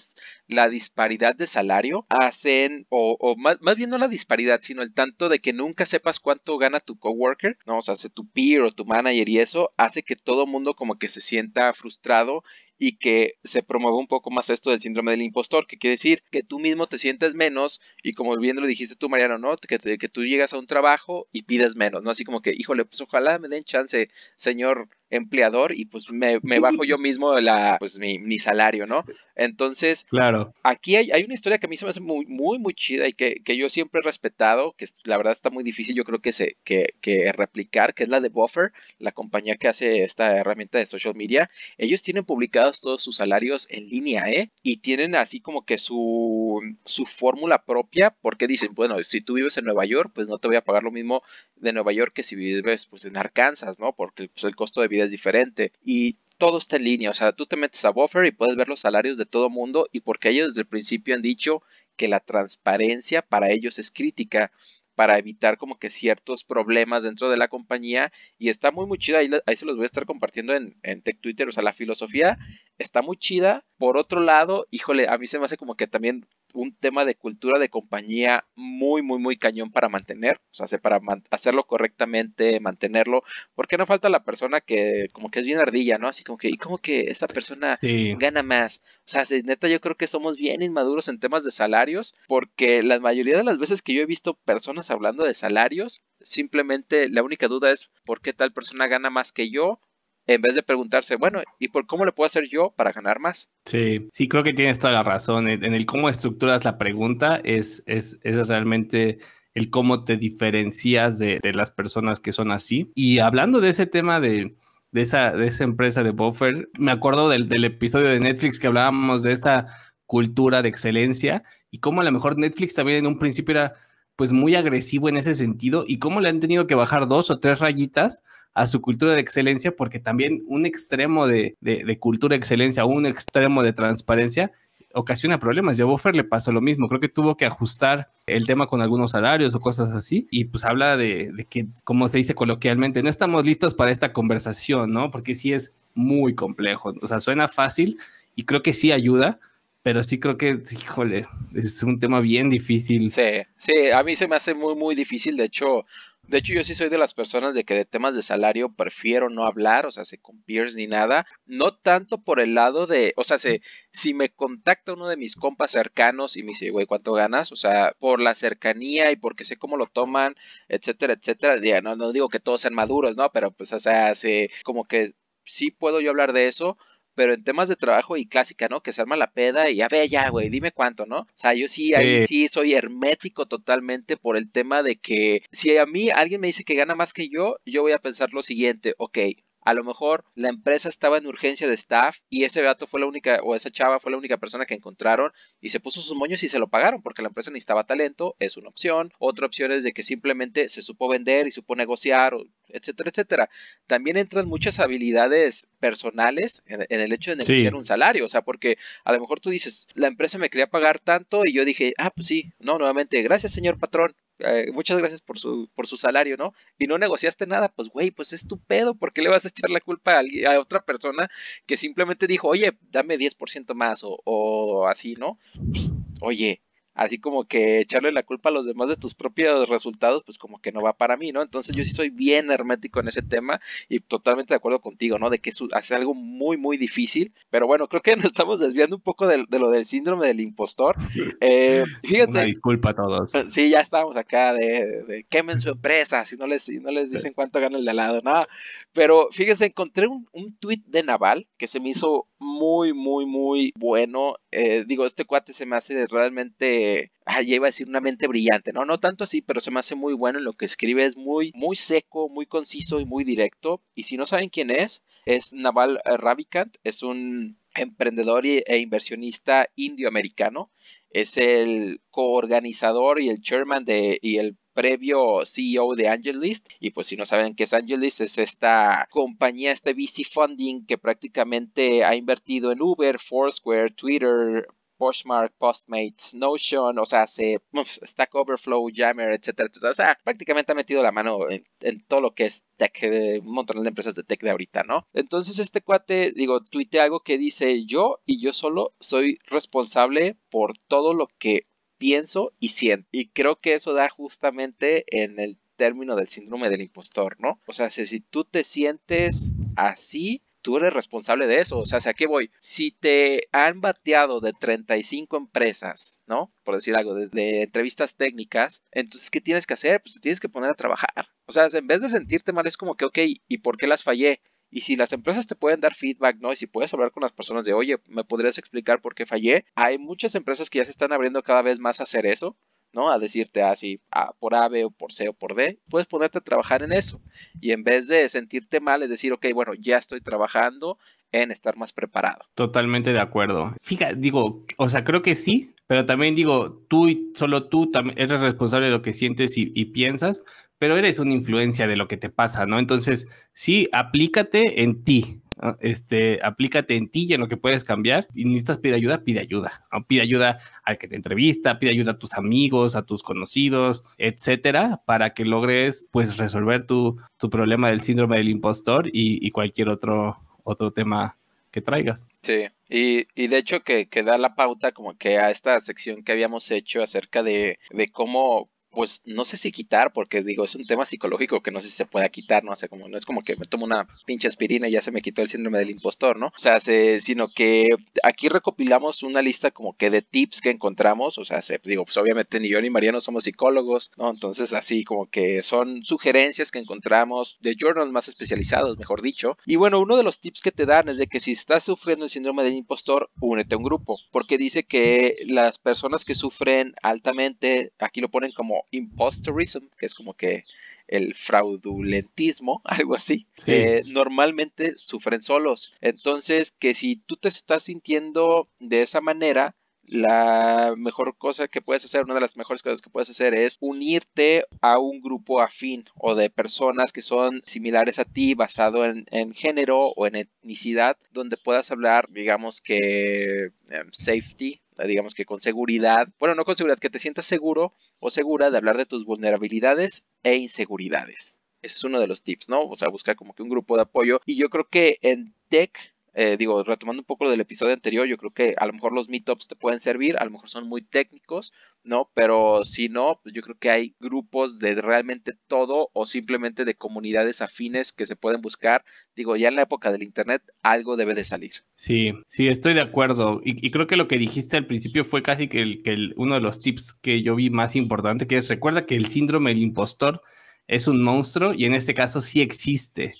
la disparidad de salario hacen, o, o más, bien no la disparidad, sino el tanto de que nunca sepas cuánto gana tu coworker, ¿no? O sea, tu peer o tu manager y eso hace que todo mundo como que se sienta frustrado y que se promueva un poco más esto del síndrome del impostor, que quiere decir que tú mismo te sientes menos y como bien lo dijiste tú, Mariano, ¿no? Que, que tú llegas a un trabajo y pides menos, ¿no? Así como que, híjole, pues ojalá me den chance, señor empleador y pues me, bajo yo mismo la, pues mi, salario, ¿no? Entonces, claro. aquí hay, hay, una historia que a mí se me hace muy, muy, muy chida y que, que yo siempre he respetado, que la verdad está muy difícil yo creo que, se, que, que replicar, que es la de Buffer, la compañía que hace esta herramienta de social media. Ellos tienen publicados todos sus salarios en línea, ¿eh? Y tienen así como que su, su fórmula propia, porque dicen, bueno, si tú vives en Nueva York, pues no te voy a pagar lo mismo de Nueva York que si vives pues en Arkansas, ¿no? Porque pues, el costo de vida es diferente. Y todo está en línea, o sea, tú te metes a Buffer y puedes ver los salarios de todo mundo y porque ellos desde el principio han dicho que la transparencia para ellos es crítica para evitar como que ciertos problemas dentro de la compañía y está muy muy chida, ahí, ahí se los voy a estar compartiendo en, en Tech Twitter, o sea, la filosofía está muy chida, por otro lado, híjole, a mí se me hace como que también un tema de cultura de compañía muy, muy, muy cañón para mantener, o sea, para hacerlo correctamente, mantenerlo, porque no falta la persona que como que es bien ardilla, ¿no? Así como que, ¿y como que esa persona gana más? O sea, neta, yo creo que somos bien inmaduros en temas de salarios, porque la mayoría de las veces que yo he visto personas hablando de salarios, simplemente la única duda es por qué tal persona gana más que yo en vez de preguntarse, bueno, ¿y por cómo le puedo hacer yo para ganar más? Sí, sí, creo que tienes toda la razón. En el cómo estructuras la pregunta es, es, es realmente el cómo te diferencias de, de, las personas que son así. Y hablando de ese tema de, de, esa, de esa empresa de Buffer, me acuerdo del, del episodio de Netflix que hablábamos de esta cultura de excelencia y cómo a lo mejor Netflix también en un principio era pues muy agresivo en ese sentido y cómo le han tenido que bajar dos o tres rayitas a su cultura de excelencia, porque también un extremo de, de, cultura de excelencia, un extremo de transparencia, ocasiona problemas. Y a Buffer le pasó lo mismo. Creo que tuvo que ajustar el tema con algunos salarios o cosas así. Y pues habla de, de, que, como se dice coloquialmente, no estamos listos para esta conversación, ¿no? Porque sí es muy complejo. O sea, suena fácil y creo que sí ayuda, pero sí creo que, híjole, es un tema bien difícil. Sí, sí, a mí se me hace muy, muy difícil. De hecho, de hecho, yo sí soy de las personas de que de temas de salario prefiero no hablar, o sea, se con peers ni nada. No tanto por el lado de, o sea, se, si me contacta uno de mis compas cercanos y me dice, güey, ¿cuánto ganas? O sea, por la cercanía y porque sé cómo lo toman, etcétera, etcétera. Ya, no, no digo que todos sean maduros, ¿no? Pero pues, o sea, se, como que sí puedo yo hablar de eso pero en temas de trabajo y clásica, ¿no? Que se arma la peda y ya ve ya, güey, dime cuánto, ¿no? O sea, yo sí, ahí sí soy hermético totalmente por el tema de que si a mí alguien me dice que gana más que yo, yo voy a pensar lo siguiente, ok, a lo mejor la empresa estaba en urgencia de staff y ese gato fue la única, o esa chava fue la única persona que encontraron y se puso sus moños y se lo pagaron porque la empresa necesitaba talento, es una opción. Otra opción es de que simplemente se supo vender y supo negociar, etcétera, etcétera. También entran muchas habilidades personales en, el hecho de negociar un salario, o sea, porque a lo mejor tú dices, la empresa me quería pagar tanto y yo dije, ah, pues sí, no, nuevamente, gracias señor patrón, eh, muchas gracias por su, por su salario, ¿no? Y no negociaste nada, pues güey, pues es tu pedo, ¿por qué le vas a echar la culpa a, otra persona que simplemente dijo, oye, dame 10% más o, o así, ¿no? Pues, oye, así como que echarle la culpa a los demás de tus propios resultados, pues como que no va para mí, ¿no? Entonces yo sí soy bien hermético en ese tema y totalmente de acuerdo contigo, ¿no? De que es algo muy, muy difícil, pero bueno, creo que nos estamos desviando un poco de, lo del síndrome del impostor. Eh, fíjate. Una disculpa a todos. Sí, ya estamos acá de, de quemen su empresa si no les, si no les dicen cuánto gana el de al lado, nada. Pero fíjense, encontré un, un tweet de Naval que se me hizo muy, muy, muy bueno. Eh, digo, este cuate se me hace realmente, ah, ya iba a decir una mente brillante, ¿no? No tanto así, pero se me hace muy bueno en lo que escribe. Es muy, muy seco, muy conciso y muy directo. Y si no saben quién es, es Naval Ravikant. Es un emprendedor e inversionista indioamericano. Es el coorganizador y el chairman de, y el previo CEO de AngelList. Y pues si no saben qué es AngelList, es esta compañía, este VC funding que prácticamente ha invertido en Uber, Foursquare, Twitter, Poshmark, Postmates, Notion, o sea, se, Stack Overflow, Jammer, etcétera, etcétera. O sea, prácticamente ha metido la mano en, todo lo que es tech, un montón de empresas de tech de ahorita, ¿no? Entonces este cuate, digo, tuite algo que dice yo y yo solo soy responsable por todo lo que pienso y siento. Y creo que eso da justamente en el término del síndrome del impostor, ¿no? O sea, si, tú te sientes así, tú eres responsable de eso. O sea, ¿a qué voy? Si te han bateado de 35 empresas, ¿no? Por decir algo, de, entrevistas técnicas, entonces, ¿qué tienes que hacer? Pues te tienes que poner a trabajar. O sea, en vez de sentirte mal, es como que, ok, ¿y por qué las fallé? Y si las empresas te pueden dar feedback, ¿no? Y si puedes hablar con las personas de, oye, ¿me podrías explicar por qué fallé? Hay muchas empresas que ya se están abriendo cada vez más a hacer eso. ¿No? A decirte así, a, por A, B o por C o por D, puedes ponerte a trabajar en eso. Y en vez de sentirte mal, es decir, ok, bueno, ya estoy trabajando en estar más preparado. Totalmente de acuerdo. Fíjate, digo, o sea, creo que sí, pero también digo, tú y solo tú eres responsable de lo que sientes y, y piensas, pero eres una influencia de lo que te pasa, ¿no? Entonces, sí, aplícate en ti, este, aplícate en ti y en lo que puedes cambiar. Y necesitas pedir ayuda, pide ayuda. Pide ayuda al que te entrevista, pide ayuda a tus amigos, a tus conocidos, etcétera, para que logres pues resolver tu, tu problema del síndrome del impostor y, y cualquier otro, otro tema que traigas. Sí, y, y de hecho que, que, da la pauta como que a esta sección que habíamos hecho acerca de, de cómo pues no sé si quitar, porque digo, es un tema psicológico que no sé si se pueda quitar, ¿no? O sea, como no es como que me tomo una pinche aspirina y ya se me quitó el síndrome del impostor, ¿no? O sea, sino que aquí recopilamos una lista como que de tips que encontramos, o sea, se, digo, pues obviamente ni yo ni Mariano somos psicólogos, ¿no? Entonces así como que son sugerencias que encontramos de journals más especializados, mejor dicho. Y bueno, uno de los tips que te dan es de que si estás sufriendo el síndrome del impostor, únete a un grupo, porque dice que las personas que sufren altamente, aquí lo ponen como impostorism, que es como que el fraudulentismo, algo así, normalmente sufren solos. Entonces, que si tú te estás sintiendo de esa manera, la mejor cosa que puedes hacer, una de las mejores cosas que puedes hacer es unirte a un grupo afín o de personas que son similares a ti basado en, género o en etnicidad, donde puedas hablar, digamos que em, safety, digamos que con seguridad, bueno, no con seguridad, que te sientas seguro o segura de hablar de tus vulnerabilidades e inseguridades. Ese es uno de los tips, ¿no? O sea, buscar como que un grupo de apoyo. Y yo creo que en tech eh, digo, retomando un poco lo del episodio anterior, yo creo que a lo mejor los meetups te pueden servir, a lo mejor son muy técnicos, ¿no? Pero si no, pues yo creo que hay grupos de realmente todo o simplemente de comunidades afines que se pueden buscar. Digo, ya en la época del Internet algo debe de salir. Sí, sí, estoy de acuerdo. Y, creo que lo que dijiste al principio fue casi que, el, que uno de los tips que yo vi más importante, que es recuerda que el síndrome del impostor es un monstruo y en este caso sí existe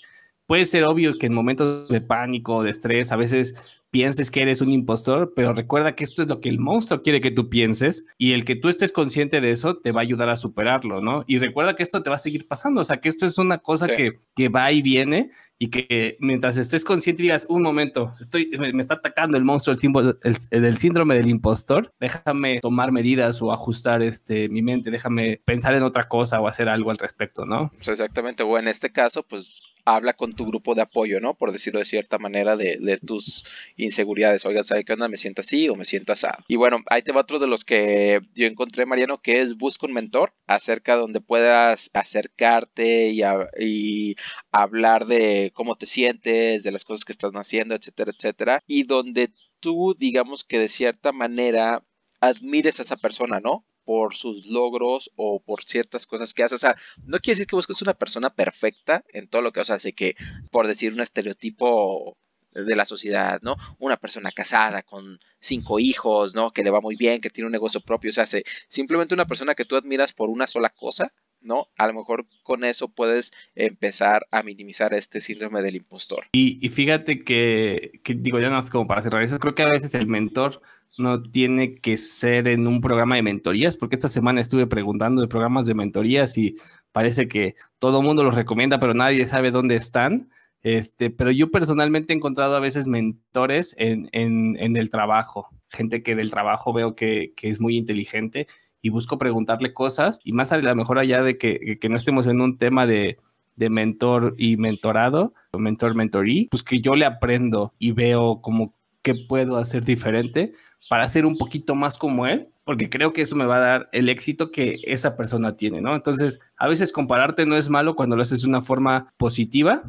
puede ser obvio que en momentos de pánico, de estrés, a veces pienses que eres un impostor, pero recuerda que esto es lo que el monstruo quiere que tú pienses y el que tú estés consciente de eso te va a ayudar a superarlo, ¿no? Y recuerda que esto te va a seguir pasando, o sea, que esto es una cosa que, que va y viene y que mientras estés consciente digas, un momento, estoy, me, está atacando el monstruo, el símbolo, el, síndrome del impostor, déjame tomar medidas o ajustar este, mi mente, déjame pensar en otra cosa o hacer algo al respecto, ¿no? Pues exactamente, o en este caso, pues habla con tu grupo de apoyo, ¿no? Por decirlo de cierta manera, de, tus inseguridades. Oiga, ¿sabe qué onda? Me siento así o me siento asado. Y bueno, ahí te va otro de los que yo encontré, Mariano, que es busca un mentor acerca donde puedas acercarte y hablar de cómo te sientes, de las cosas que estás haciendo, etcétera, etcétera. Y donde tú, digamos que de cierta manera admires a esa persona, ¿no? por sus logros o por ciertas cosas que hace. O sea, no quiere decir que busques una persona perfecta en todo lo que, o que, por decir un estereotipo de la sociedad, ¿no? Una persona casada con cinco hijos, ¿no? Que le va muy bien, que tiene un negocio propio, o sea, simplemente una persona que tú admiras por una sola cosa, ¿no? A lo mejor con eso puedes empezar a minimizar este síndrome del impostor. Y, fíjate que, que, digo, ya no es como para cerrar eso, creo que a veces el mentor no tiene que ser en un programa de mentorías, porque esta semana estuve preguntando de programas de mentorías y parece que todo el mundo los recomienda, pero nadie sabe dónde están. Este, pero yo personalmente he encontrado a veces mentores en, el trabajo, gente que del trabajo veo que, es muy inteligente y busco preguntarle cosas y más a lo mejor allá de que, no estemos en un tema de, de mentor y mentorado, o mentor, mentorí, pues que yo le aprendo y veo como qué puedo hacer diferente para ser un poquito más como él, porque creo que eso me va a dar el éxito que esa persona tiene, ¿no? Entonces, a veces compararte no es malo cuando lo haces de una forma positiva,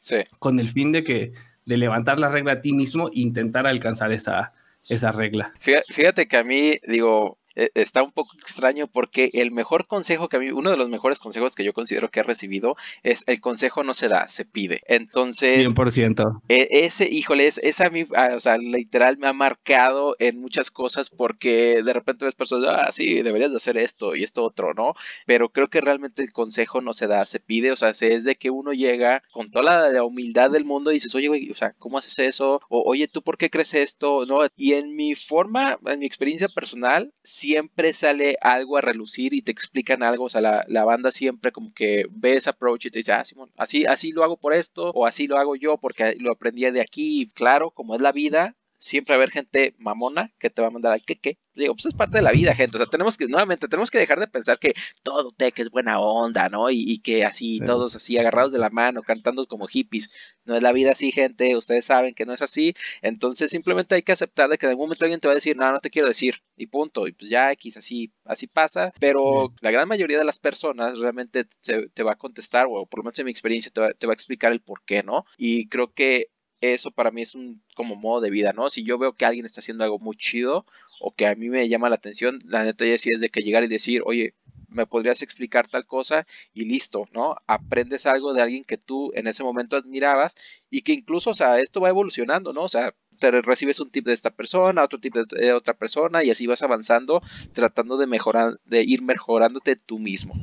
sí. con el fin de que de levantar la regla a ti mismo e intentar alcanzar esa, esa regla. Fíjate que a mí, digo, e, está un poco extraño porque el mejor consejo que a mí, uno de los mejores consejos que yo considero que he recibido es el consejo no se da, se pide. Entonces, 100%. E, ese, híjole, es, esa a mí, ah, o sea, literal me ha marcado en muchas cosas porque de repente ves personas, ah, sí, deberías de hacer esto y esto otro, ¿no? Pero creo que realmente el consejo no se da, se pide, o sea, es de que uno llega con toda la, humildad del mundo y dices, oye, güey, o sea, ¿cómo haces eso? O, oye, ¿tú por qué crees esto? ¿No? Y en mi forma, en mi experiencia personal, siempre sale algo a relucir y te explican algo, o sea, la, banda siempre como que ve ese approach y te dice, ah, Simón, así, así lo hago por esto, o así lo hago yo porque lo aprendí de aquí, claro, como es la vida, siempre va a haber gente mamona que te va a mandar al queque. Digo, pues es parte de la vida, gente. O sea, tenemos que, nuevamente, tenemos que dejar de pensar que todo tech es buena onda, ¿no? Y, que así, todos así agarrados de la mano, cantando como hippies. No es la vida así, gente. Ustedes saben que no es así. Entonces, simplemente hay que aceptar de que en algún momento alguien te va a decir, no, no te quiero decir. Y punto. Y pues ya X, así, así pasa. Pero la gran mayoría de las personas realmente te va a contestar, o por lo menos en mi experiencia, te va, te va a explicar el por qué, ¿no? Y creo que eso para mí es un como modo de vida, ¿no? Si yo veo que alguien está haciendo algo muy chido o que a mí me llama la atención, la neta ya sí es de que llegar y decir, oye, me podrías explicar tal cosa y listo, ¿no? Aprendes algo de alguien que tú en ese momento admirabas y que incluso, o sea, esto va evolucionando, ¿no? O sea, te recibes un tip de esta persona, otro tip de otra persona y así vas avanzando tratando de mejorar, de ir mejorándote tú mismo.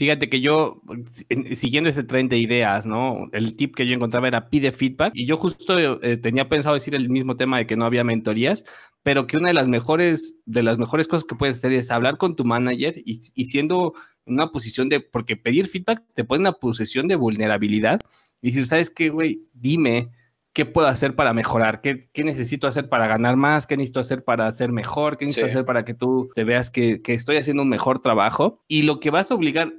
Fíjate que yo, siguiendo ese tren de ideas, ¿no? El tip que yo encontraba era pide feedback y yo justo eh, tenía pensado decir el mismo tema de que no había mentorías, pero que una de las mejores, de las mejores cosas que puedes hacer es hablar con tu manager y, y siendo en una posición de, porque pedir feedback te pone en una posición de vulnerabilidad y decir, ¿sabes qué, güey? Dime, ¿qué puedo hacer para mejorar? ¿Qué, ¿Qué, necesito hacer para ganar más? ¿Qué necesito hacer para hacer mejor? ¿Qué necesito hacer para que tú te veas que, que, estoy haciendo un mejor trabajo? Y lo que vas a obligar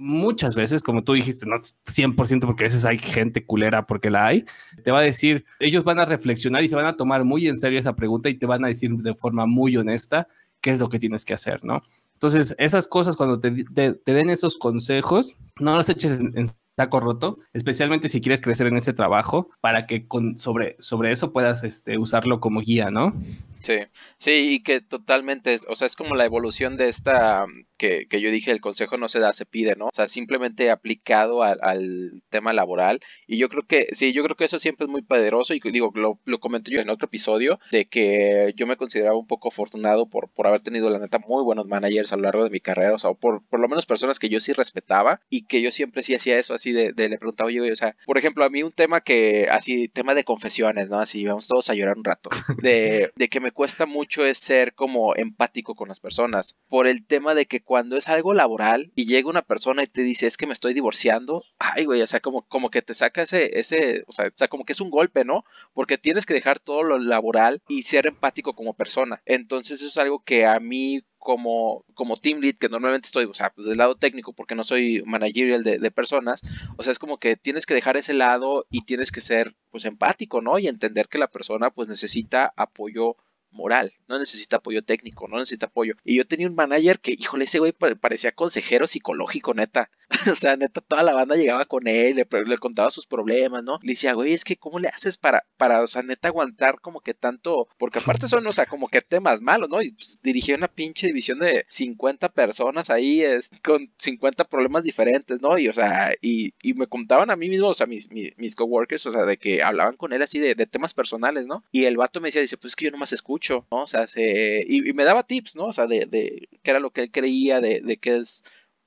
muchas veces, como tú dijiste, no 100% porque a veces hay gente culera porque la hay, te va a decir, ellos van a reflexionar y se van a tomar muy en serio esa pregunta y te van a decir de forma muy honesta qué es lo que tienes que hacer, ¿no? Entonces, esas cosas, cuando te, te, den esos consejos, no las eches en, saco roto, especialmente si quieres crecer en ese trabajo, para que con, sobre, sobre eso puedas este, usarlo como guía, ¿no? Sí, sí, y que totalmente es, o sea, es como la evolución de esta que, que yo dije, el consejo no se da, se pide, ¿no? O sea, simplemente aplicado al, tema laboral. Y yo creo que, sí, yo creo que eso siempre es muy poderoso. Y digo, lo, lo comenté yo en otro episodio, de que yo me consideraba un poco afortunado por, por haber tenido, la neta, muy buenos managers a lo largo de mi carrera, o sea, por, por lo menos personas que yo sí respetaba y que yo siempre sí hacía eso, así de, de le preguntaba, oye, o sea, por ejemplo, a mí un tema que, así, tema de confesiones, ¿no? Así, vamos todos a llorar un rato, de, de que me cuesta mucho es ser como empático con las personas, por el tema de que cuando es algo laboral y llega una persona y te dice es que me estoy divorciando, ay güey, o sea, como, como que te saca ese, ese, o sea, o sea, como que es un golpe, ¿no? Porque tienes que dejar todo lo laboral y ser empático como persona. Entonces eso es algo que a mí como, como team lead, que normalmente estoy, o sea, pues del lado técnico, porque no soy managerial de, de, personas, o sea, es como que tienes que dejar ese lado y tienes que ser, pues, empático, ¿no? Y entender que la persona, pues, necesita apoyo moral, no necesita apoyo técnico, no necesita apoyo. Y yo tenía un manager que, híjole, ese güey parecía consejero psicológico, neta. o sea, neta, toda la banda llegaba con él, le, contaba sus problemas, ¿no? Le decía, güey, es que, ¿cómo le haces para, para, o sea, neta, aguantar como que tanto? Porque aparte son, o sea, como que temas malos, ¿no? Y pues, dirigía una pinche división de 50 personas ahí, es, con 50 problemas diferentes, ¿no? Y, o sea, y, y me contaban a mí mismo, o sea, mis, mis, mis coworkers, o sea, de que hablaban con él así de, de temas personales, ¿no? Y el vato me decía, dice, pues es que yo nomás escucho ¿no? O sea, se, y, me daba tips, ¿no? O sea, de, de qué era lo que él creía, de, de qué es,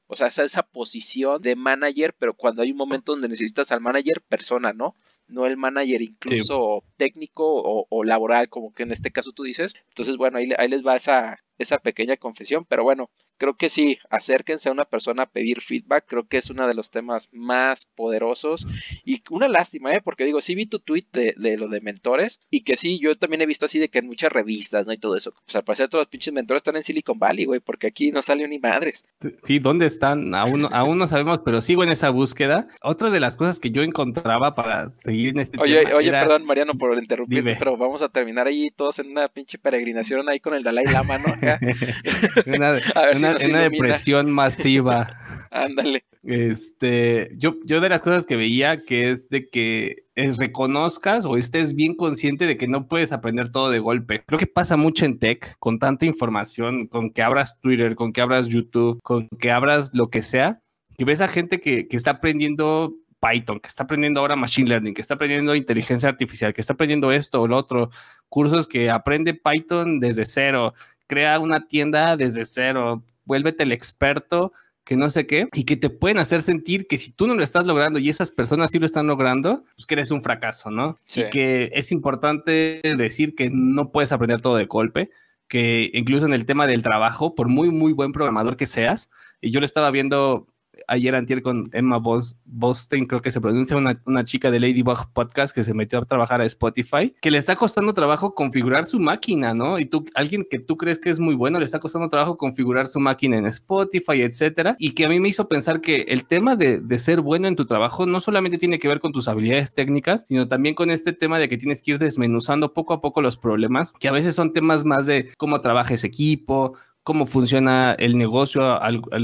o sea, esa, esa posición de manager, pero cuando hay un momento donde necesitas al manager persona, ¿no? No el manager incluso técnico o, o, laboral, como que en este caso tú dices. Entonces, bueno, ahí, ahí les va esa, esa pequeña confesión, pero bueno, creo que sí, acérquense a una persona a pedir feedback, creo que es uno de los temas más poderosos y una lástima, ¿eh? porque digo, sí vi tu tweet de, de, lo de mentores y que sí, yo también he visto así de que en muchas revistas, ¿no? Y todo eso, pues al parecer todos los pinches mentores están en Silicon Valley, güey, porque aquí no salió ni madres. Sí, ¿dónde están? Aún, aún no sabemos, pero sigo en esa búsqueda. Otra de las cosas que yo encontraba para seguir en este oye, tema Oye, perdón, Mariano, por interrumpirte, pero vamos a terminar ahí todos en una pinche peregrinación ahí con el Dalai Lama, ¿no? una, una, si una depresión masiva. Ándale. Este, yo, yo de las cosas que veía que es de que es, reconozcas o estés bien consciente de que no puedes aprender todo de golpe. Creo que pasa mucho en tech, con tanta información, con que abras Twitter, con que abras YouTube, con que abras lo que sea, que ves a gente que, que está aprendiendo Python, que está aprendiendo ahora Machine Learning, que está aprendiendo inteligencia artificial, que está aprendiendo esto o lo otro, cursos que aprende Python desde cero, crea una tienda desde cero, vuélvete el experto que no sé qué, y que te pueden hacer sentir que si tú no lo estás logrando y esas personas sí lo están logrando, pues que eres un fracaso, ¿no? Sí. Y que es importante decir que no puedes aprender todo de golpe, que incluso en el tema del trabajo, por muy, muy buen programador que seas, y yo lo estaba viendo ayer antier con Emma Bostein, creo que se pronuncia, una, una, chica de Ladybug Podcast que se metió a trabajar a Spotify, que le está costando trabajo configurar su máquina, ¿no? Y tú, alguien que tú crees que es muy bueno, le está costando trabajo configurar su máquina en Spotify, etcétera, y que a mí me hizo pensar que el tema de, de ser bueno en tu trabajo no solamente tiene que ver con tus habilidades técnicas, sino también con este tema de que tienes que ir desmenuzando poco a poco los problemas, que a veces son temas más de cómo trabaja ese equipo, cómo funciona el negocio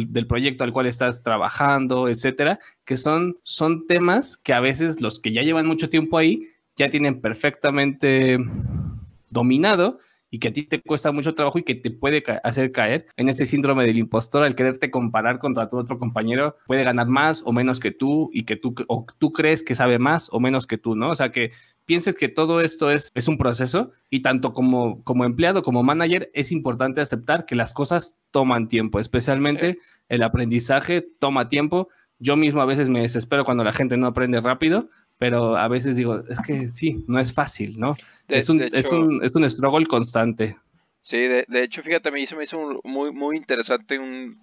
del proyecto al cual estás trabajando, etcétera, que son, son temas que a veces los que ya llevan mucho tiempo ahí ya tienen perfectamente dominado y que a ti te cuesta mucho trabajo y que te puede hacer caer en ese síndrome del impostor al quererte comparar contra tu otro compañero, puede ganar más o menos que tú y que tú, o tú crees que sabe más o menos que tú, ¿no? O sea, que pienses que todo esto es, es un proceso y tanto como, como empleado como manager es importante aceptar que las cosas toman tiempo, especialmente el aprendizaje toma tiempo. Yo mismo a veces me desespero cuando la gente no aprende rápido, pero a veces digo, es que sí, no es fácil, ¿no? es, un, es, un, es un struggle constante. Sí, de, de, hecho, fíjate, a mí se me hizo muy, muy interesante un,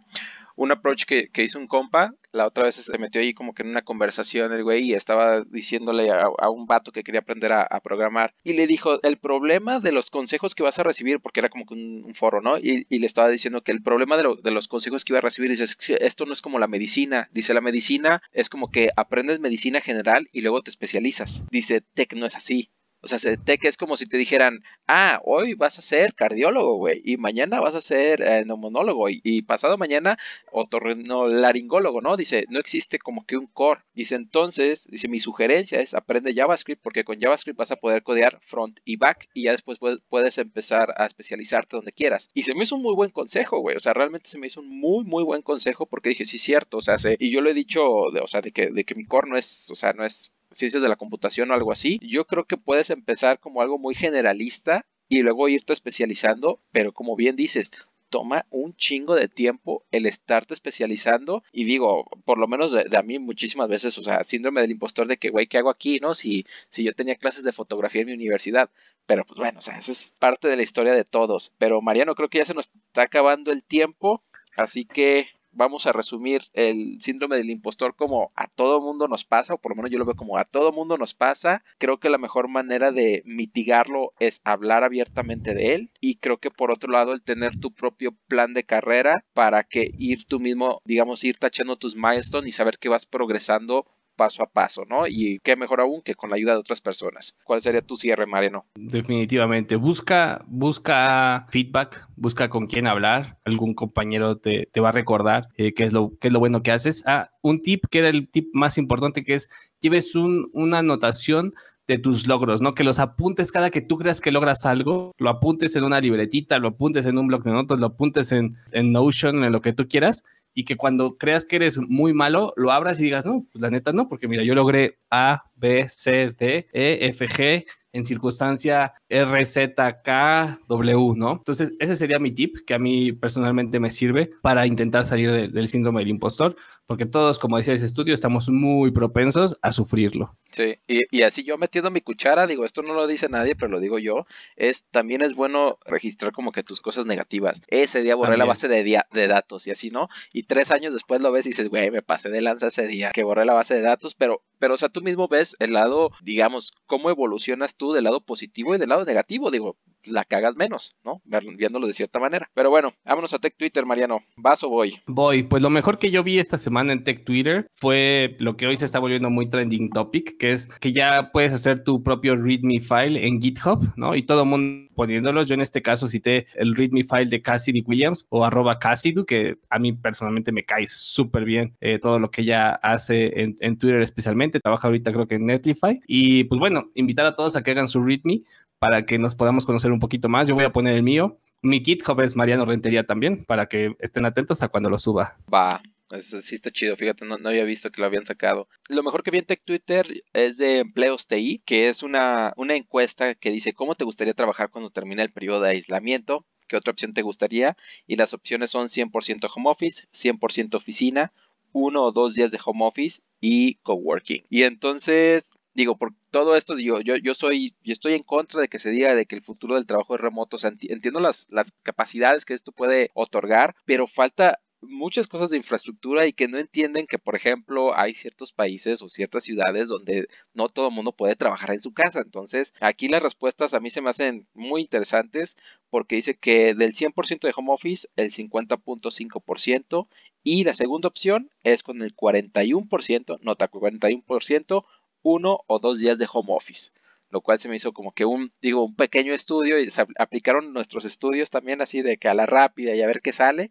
un approach que, que, hizo un compa. La otra vez se metió ahí como que en una conversación el güey y estaba diciéndole a, un vato que quería aprender a, programar. Y le dijo, el problema de los consejos que vas a recibir, porque era como que un, foro, ¿no? Y, le estaba diciendo que el problema de, los consejos que iba a recibir, dice, esto no es como la medicina. Dice, la medicina es como que aprendes medicina general y luego te especializas. Dice, tech no es así. O sea, tech es como si te dijeran, ah, hoy vas a ser cardiólogo, güey, y mañana vas a ser eh, neumonólogo, y, pasado mañana otorrinolaringólogo, ¿no? Dice, no existe como que un core. Dice, entonces, dice, mi sugerencia es aprende JavaScript, porque con JavaScript vas a poder codear front y back, y ya después puedes empezar a especializarte donde quieras. Y se me hizo un muy buen consejo, güey, o sea, realmente se me hizo un muy, muy buen consejo, porque dije, sí, cierto, o sea, y yo lo he dicho, de, o sea, de que, de que mi core no es, o sea, no es ciencias de la computación o algo así, yo creo que puedes empezar como algo muy generalista y luego irte especializando, pero como bien dices, toma un chingo de tiempo el estarte especializando y digo, por lo menos de, a mí muchísimas veces, o sea, síndrome del impostor de que, güey, ¿qué hago aquí? ¿No? Si, si yo tenía clases de fotografía en mi universidad, pero pues bueno, o sea, eso es parte de la historia de todos. Pero Mariano, creo que ya se nos está acabando el tiempo, así que vamos a resumir el síndrome del impostor como a todo mundo nos pasa, o por lo menos yo lo veo como a todo mundo nos pasa. Creo que la mejor manera de mitigarlo es hablar abiertamente de él y creo que por otro lado el tener tu propio plan de carrera para que ir tú mismo, digamos, ir tachando tus milestones y saber que vas progresando paso a paso, ¿no? Y qué mejor aún que con la ayuda de otras personas. ¿Cuál sería tu cierre, Mariano? Definitivamente. Busca, busca feedback, busca con quién hablar. Algún compañero te, va a recordar eh, qué, es lo, qué es lo bueno que haces. Ah, un tip que era el tip más importante que es lleves un, una anotación de tus logros, ¿no? Que los apuntes cada que tú creas que logras algo, lo apuntes en una libretita, lo apuntes en un blog de notas, lo apuntes en, en Notion, en lo que tú quieras, y que cuando creas que eres muy malo, lo abras y digas, no, pues la neta no, porque mira, yo logré A, B, C, D, E, F, G en circunstancia R, Z, K, W, ¿no? Entonces, ese sería mi tip que a mí personalmente me sirve para intentar salir del síndrome del impostor porque todos, como decía ese estudio, estamos muy propensos a sufrirlo. Sí, y, así yo metiendo mi cuchara, digo, esto no lo dice nadie, pero lo digo yo, es también es bueno registrar como que tus cosas negativas. Ese día borré la base de, de datos y así, ¿no? Y tres años después lo ves y dices, güey, me pasé de lanza ese día que borré la base de datos, pero, pero, o sea, tú mismo ves el lado, digamos, cómo evolucionas tú del lado positivo y del lado negativo, digo, la cagas menos, ¿no? Viéndolo de cierta manera. Pero bueno, vámonos a Tech Twitter, Mariano. ¿Vas o voy? Voy, pues lo mejor que yo vi esta semana en Tech Twitter fue lo que hoy se está volviendo muy trending topic, que es que ya puedes hacer tu propio README file en GitHub, ¿no? Y todo el mundo poniéndolos. Yo en este caso cité el README file de Cassidy Williams o arroba Cassidy, que a mí personalmente me cae súper bien eh, todo lo que ella hace en, en Twitter especialmente. Trabaja ahorita creo que en Netlify. Y pues bueno, invitar a todos a que hagan su README para que nos podamos conocer un poquito más. Yo voy a poner el mío. Mi GitHub es Mariano Rentería también, para que estén atentos a cuando lo suba. Va, eso sí está chido, fíjate, no, había visto que lo habían sacado. Lo mejor que vi en Tech Twitter es de Empleos TI, que es una, una encuesta que dice cómo te gustaría trabajar cuando termine el periodo de aislamiento, qué otra opción te gustaría, y las opciones son 100% home office, 100% oficina, uno o dos días de home office y coworking. Y entonces, digo, por todo esto, yo, yo soy, yo estoy en contra de que se diga de que el futuro del trabajo es remoto. O sea, entiendo las, las capacidades que esto puede otorgar, pero falta muchas cosas de infraestructura y que no entienden que, por ejemplo, hay ciertos países o ciertas ciudades donde no todo el mundo puede trabajar en su casa. Entonces, aquí las respuestas a mí se me hacen muy interesantes porque dice que del 100% de home office, el 50.5% y la segunda opción es con el 41%, nota 41%, uno o dos días de home office lo cual se me hizo como que un, digo, un pequeño estudio y aplicaron nuestros estudios también así de que a la rápida y a ver qué sale,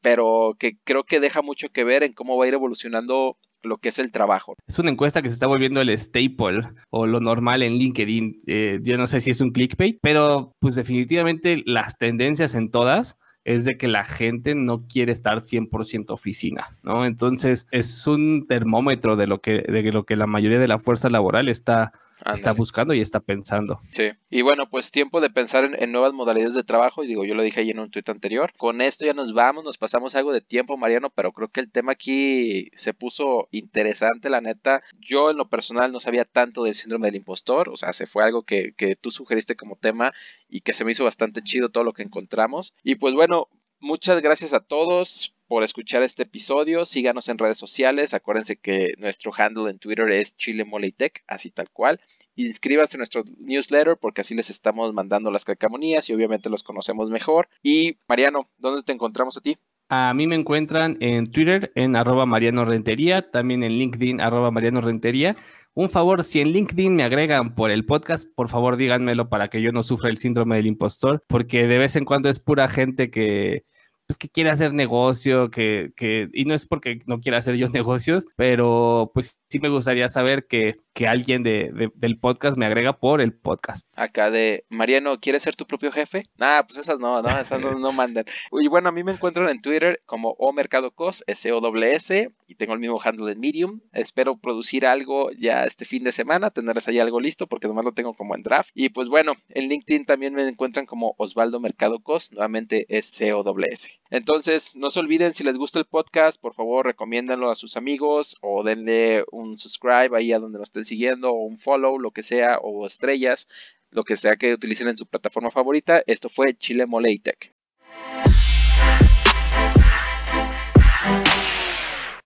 pero que creo que deja mucho que ver en cómo va a ir evolucionando lo que es el trabajo. Es una encuesta que se está volviendo el staple o lo normal en LinkedIn. Eh, yo no sé si es un clickbait, pero pues definitivamente las tendencias en todas es de que la gente no quiere estar 100% oficina, ¿no? Entonces es un termómetro de lo que, de lo que la mayoría de la fuerza laboral está está buscando y está pensando. Sí, y bueno, pues tiempo de pensar en, nuevas modalidades de trabajo. Y digo, yo lo dije ahí en un tuit anterior. Con esto ya nos vamos, nos pasamos algo de tiempo, Mariano, pero creo que el tema aquí se puso interesante, la neta. Yo en lo personal no sabía tanto del síndrome del impostor, o sea, se fue algo que, que tú sugeriste como tema y que se me hizo bastante chido todo lo que encontramos. Y pues bueno, muchas gracias a todos por escuchar este episodio. Síganos en redes sociales. Acuérdense que nuestro handle en Twitter es chilemoleitech, así tal cual. Inscríbanse en nuestro newsletter porque así les estamos mandando las calcamonías y obviamente los conocemos mejor. Y Mariano, ¿dónde te encontramos a ti? A mí me encuentran en Twitter en arroba Mariano Rentería, también en LinkedIn arroba Mariano Rentería. Un favor, si en LinkedIn me agregan por el podcast, por favor díganmelo para que yo no sufra el síndrome del impostor, porque de vez en cuando es pura gente que, pues que quiere hacer negocio, que, que, y no es porque no quiera hacer yo negocios, pero pues sí me gustaría saber que, que alguien de, del podcast me agrega por el podcast. Acá de Mariano, ¿quieres ser tu propio jefe? Ah, pues esas no, no, esas no, no mandan. Y bueno, a mí me encuentran en Twitter como O Mercado Cos, S-O-W-S, y tengo el mismo handle en Medium. Espero producir algo ya este fin de semana, tenerles ahí algo listo, porque nomás lo tengo como en draft. Y pues bueno, en LinkedIn también me encuentran como Osvaldo Mercado Cos, nuevamente S-O-W-S. Entonces, no se olviden, si les gusta el podcast, por favor, recomiéndanlo a sus amigos o denle un subscribe ahí a donde nos estén siguiendo o un follow, lo que sea, o estrellas, lo que sea que utilicen en su plataforma favorita. Esto fue Chile Moleitech.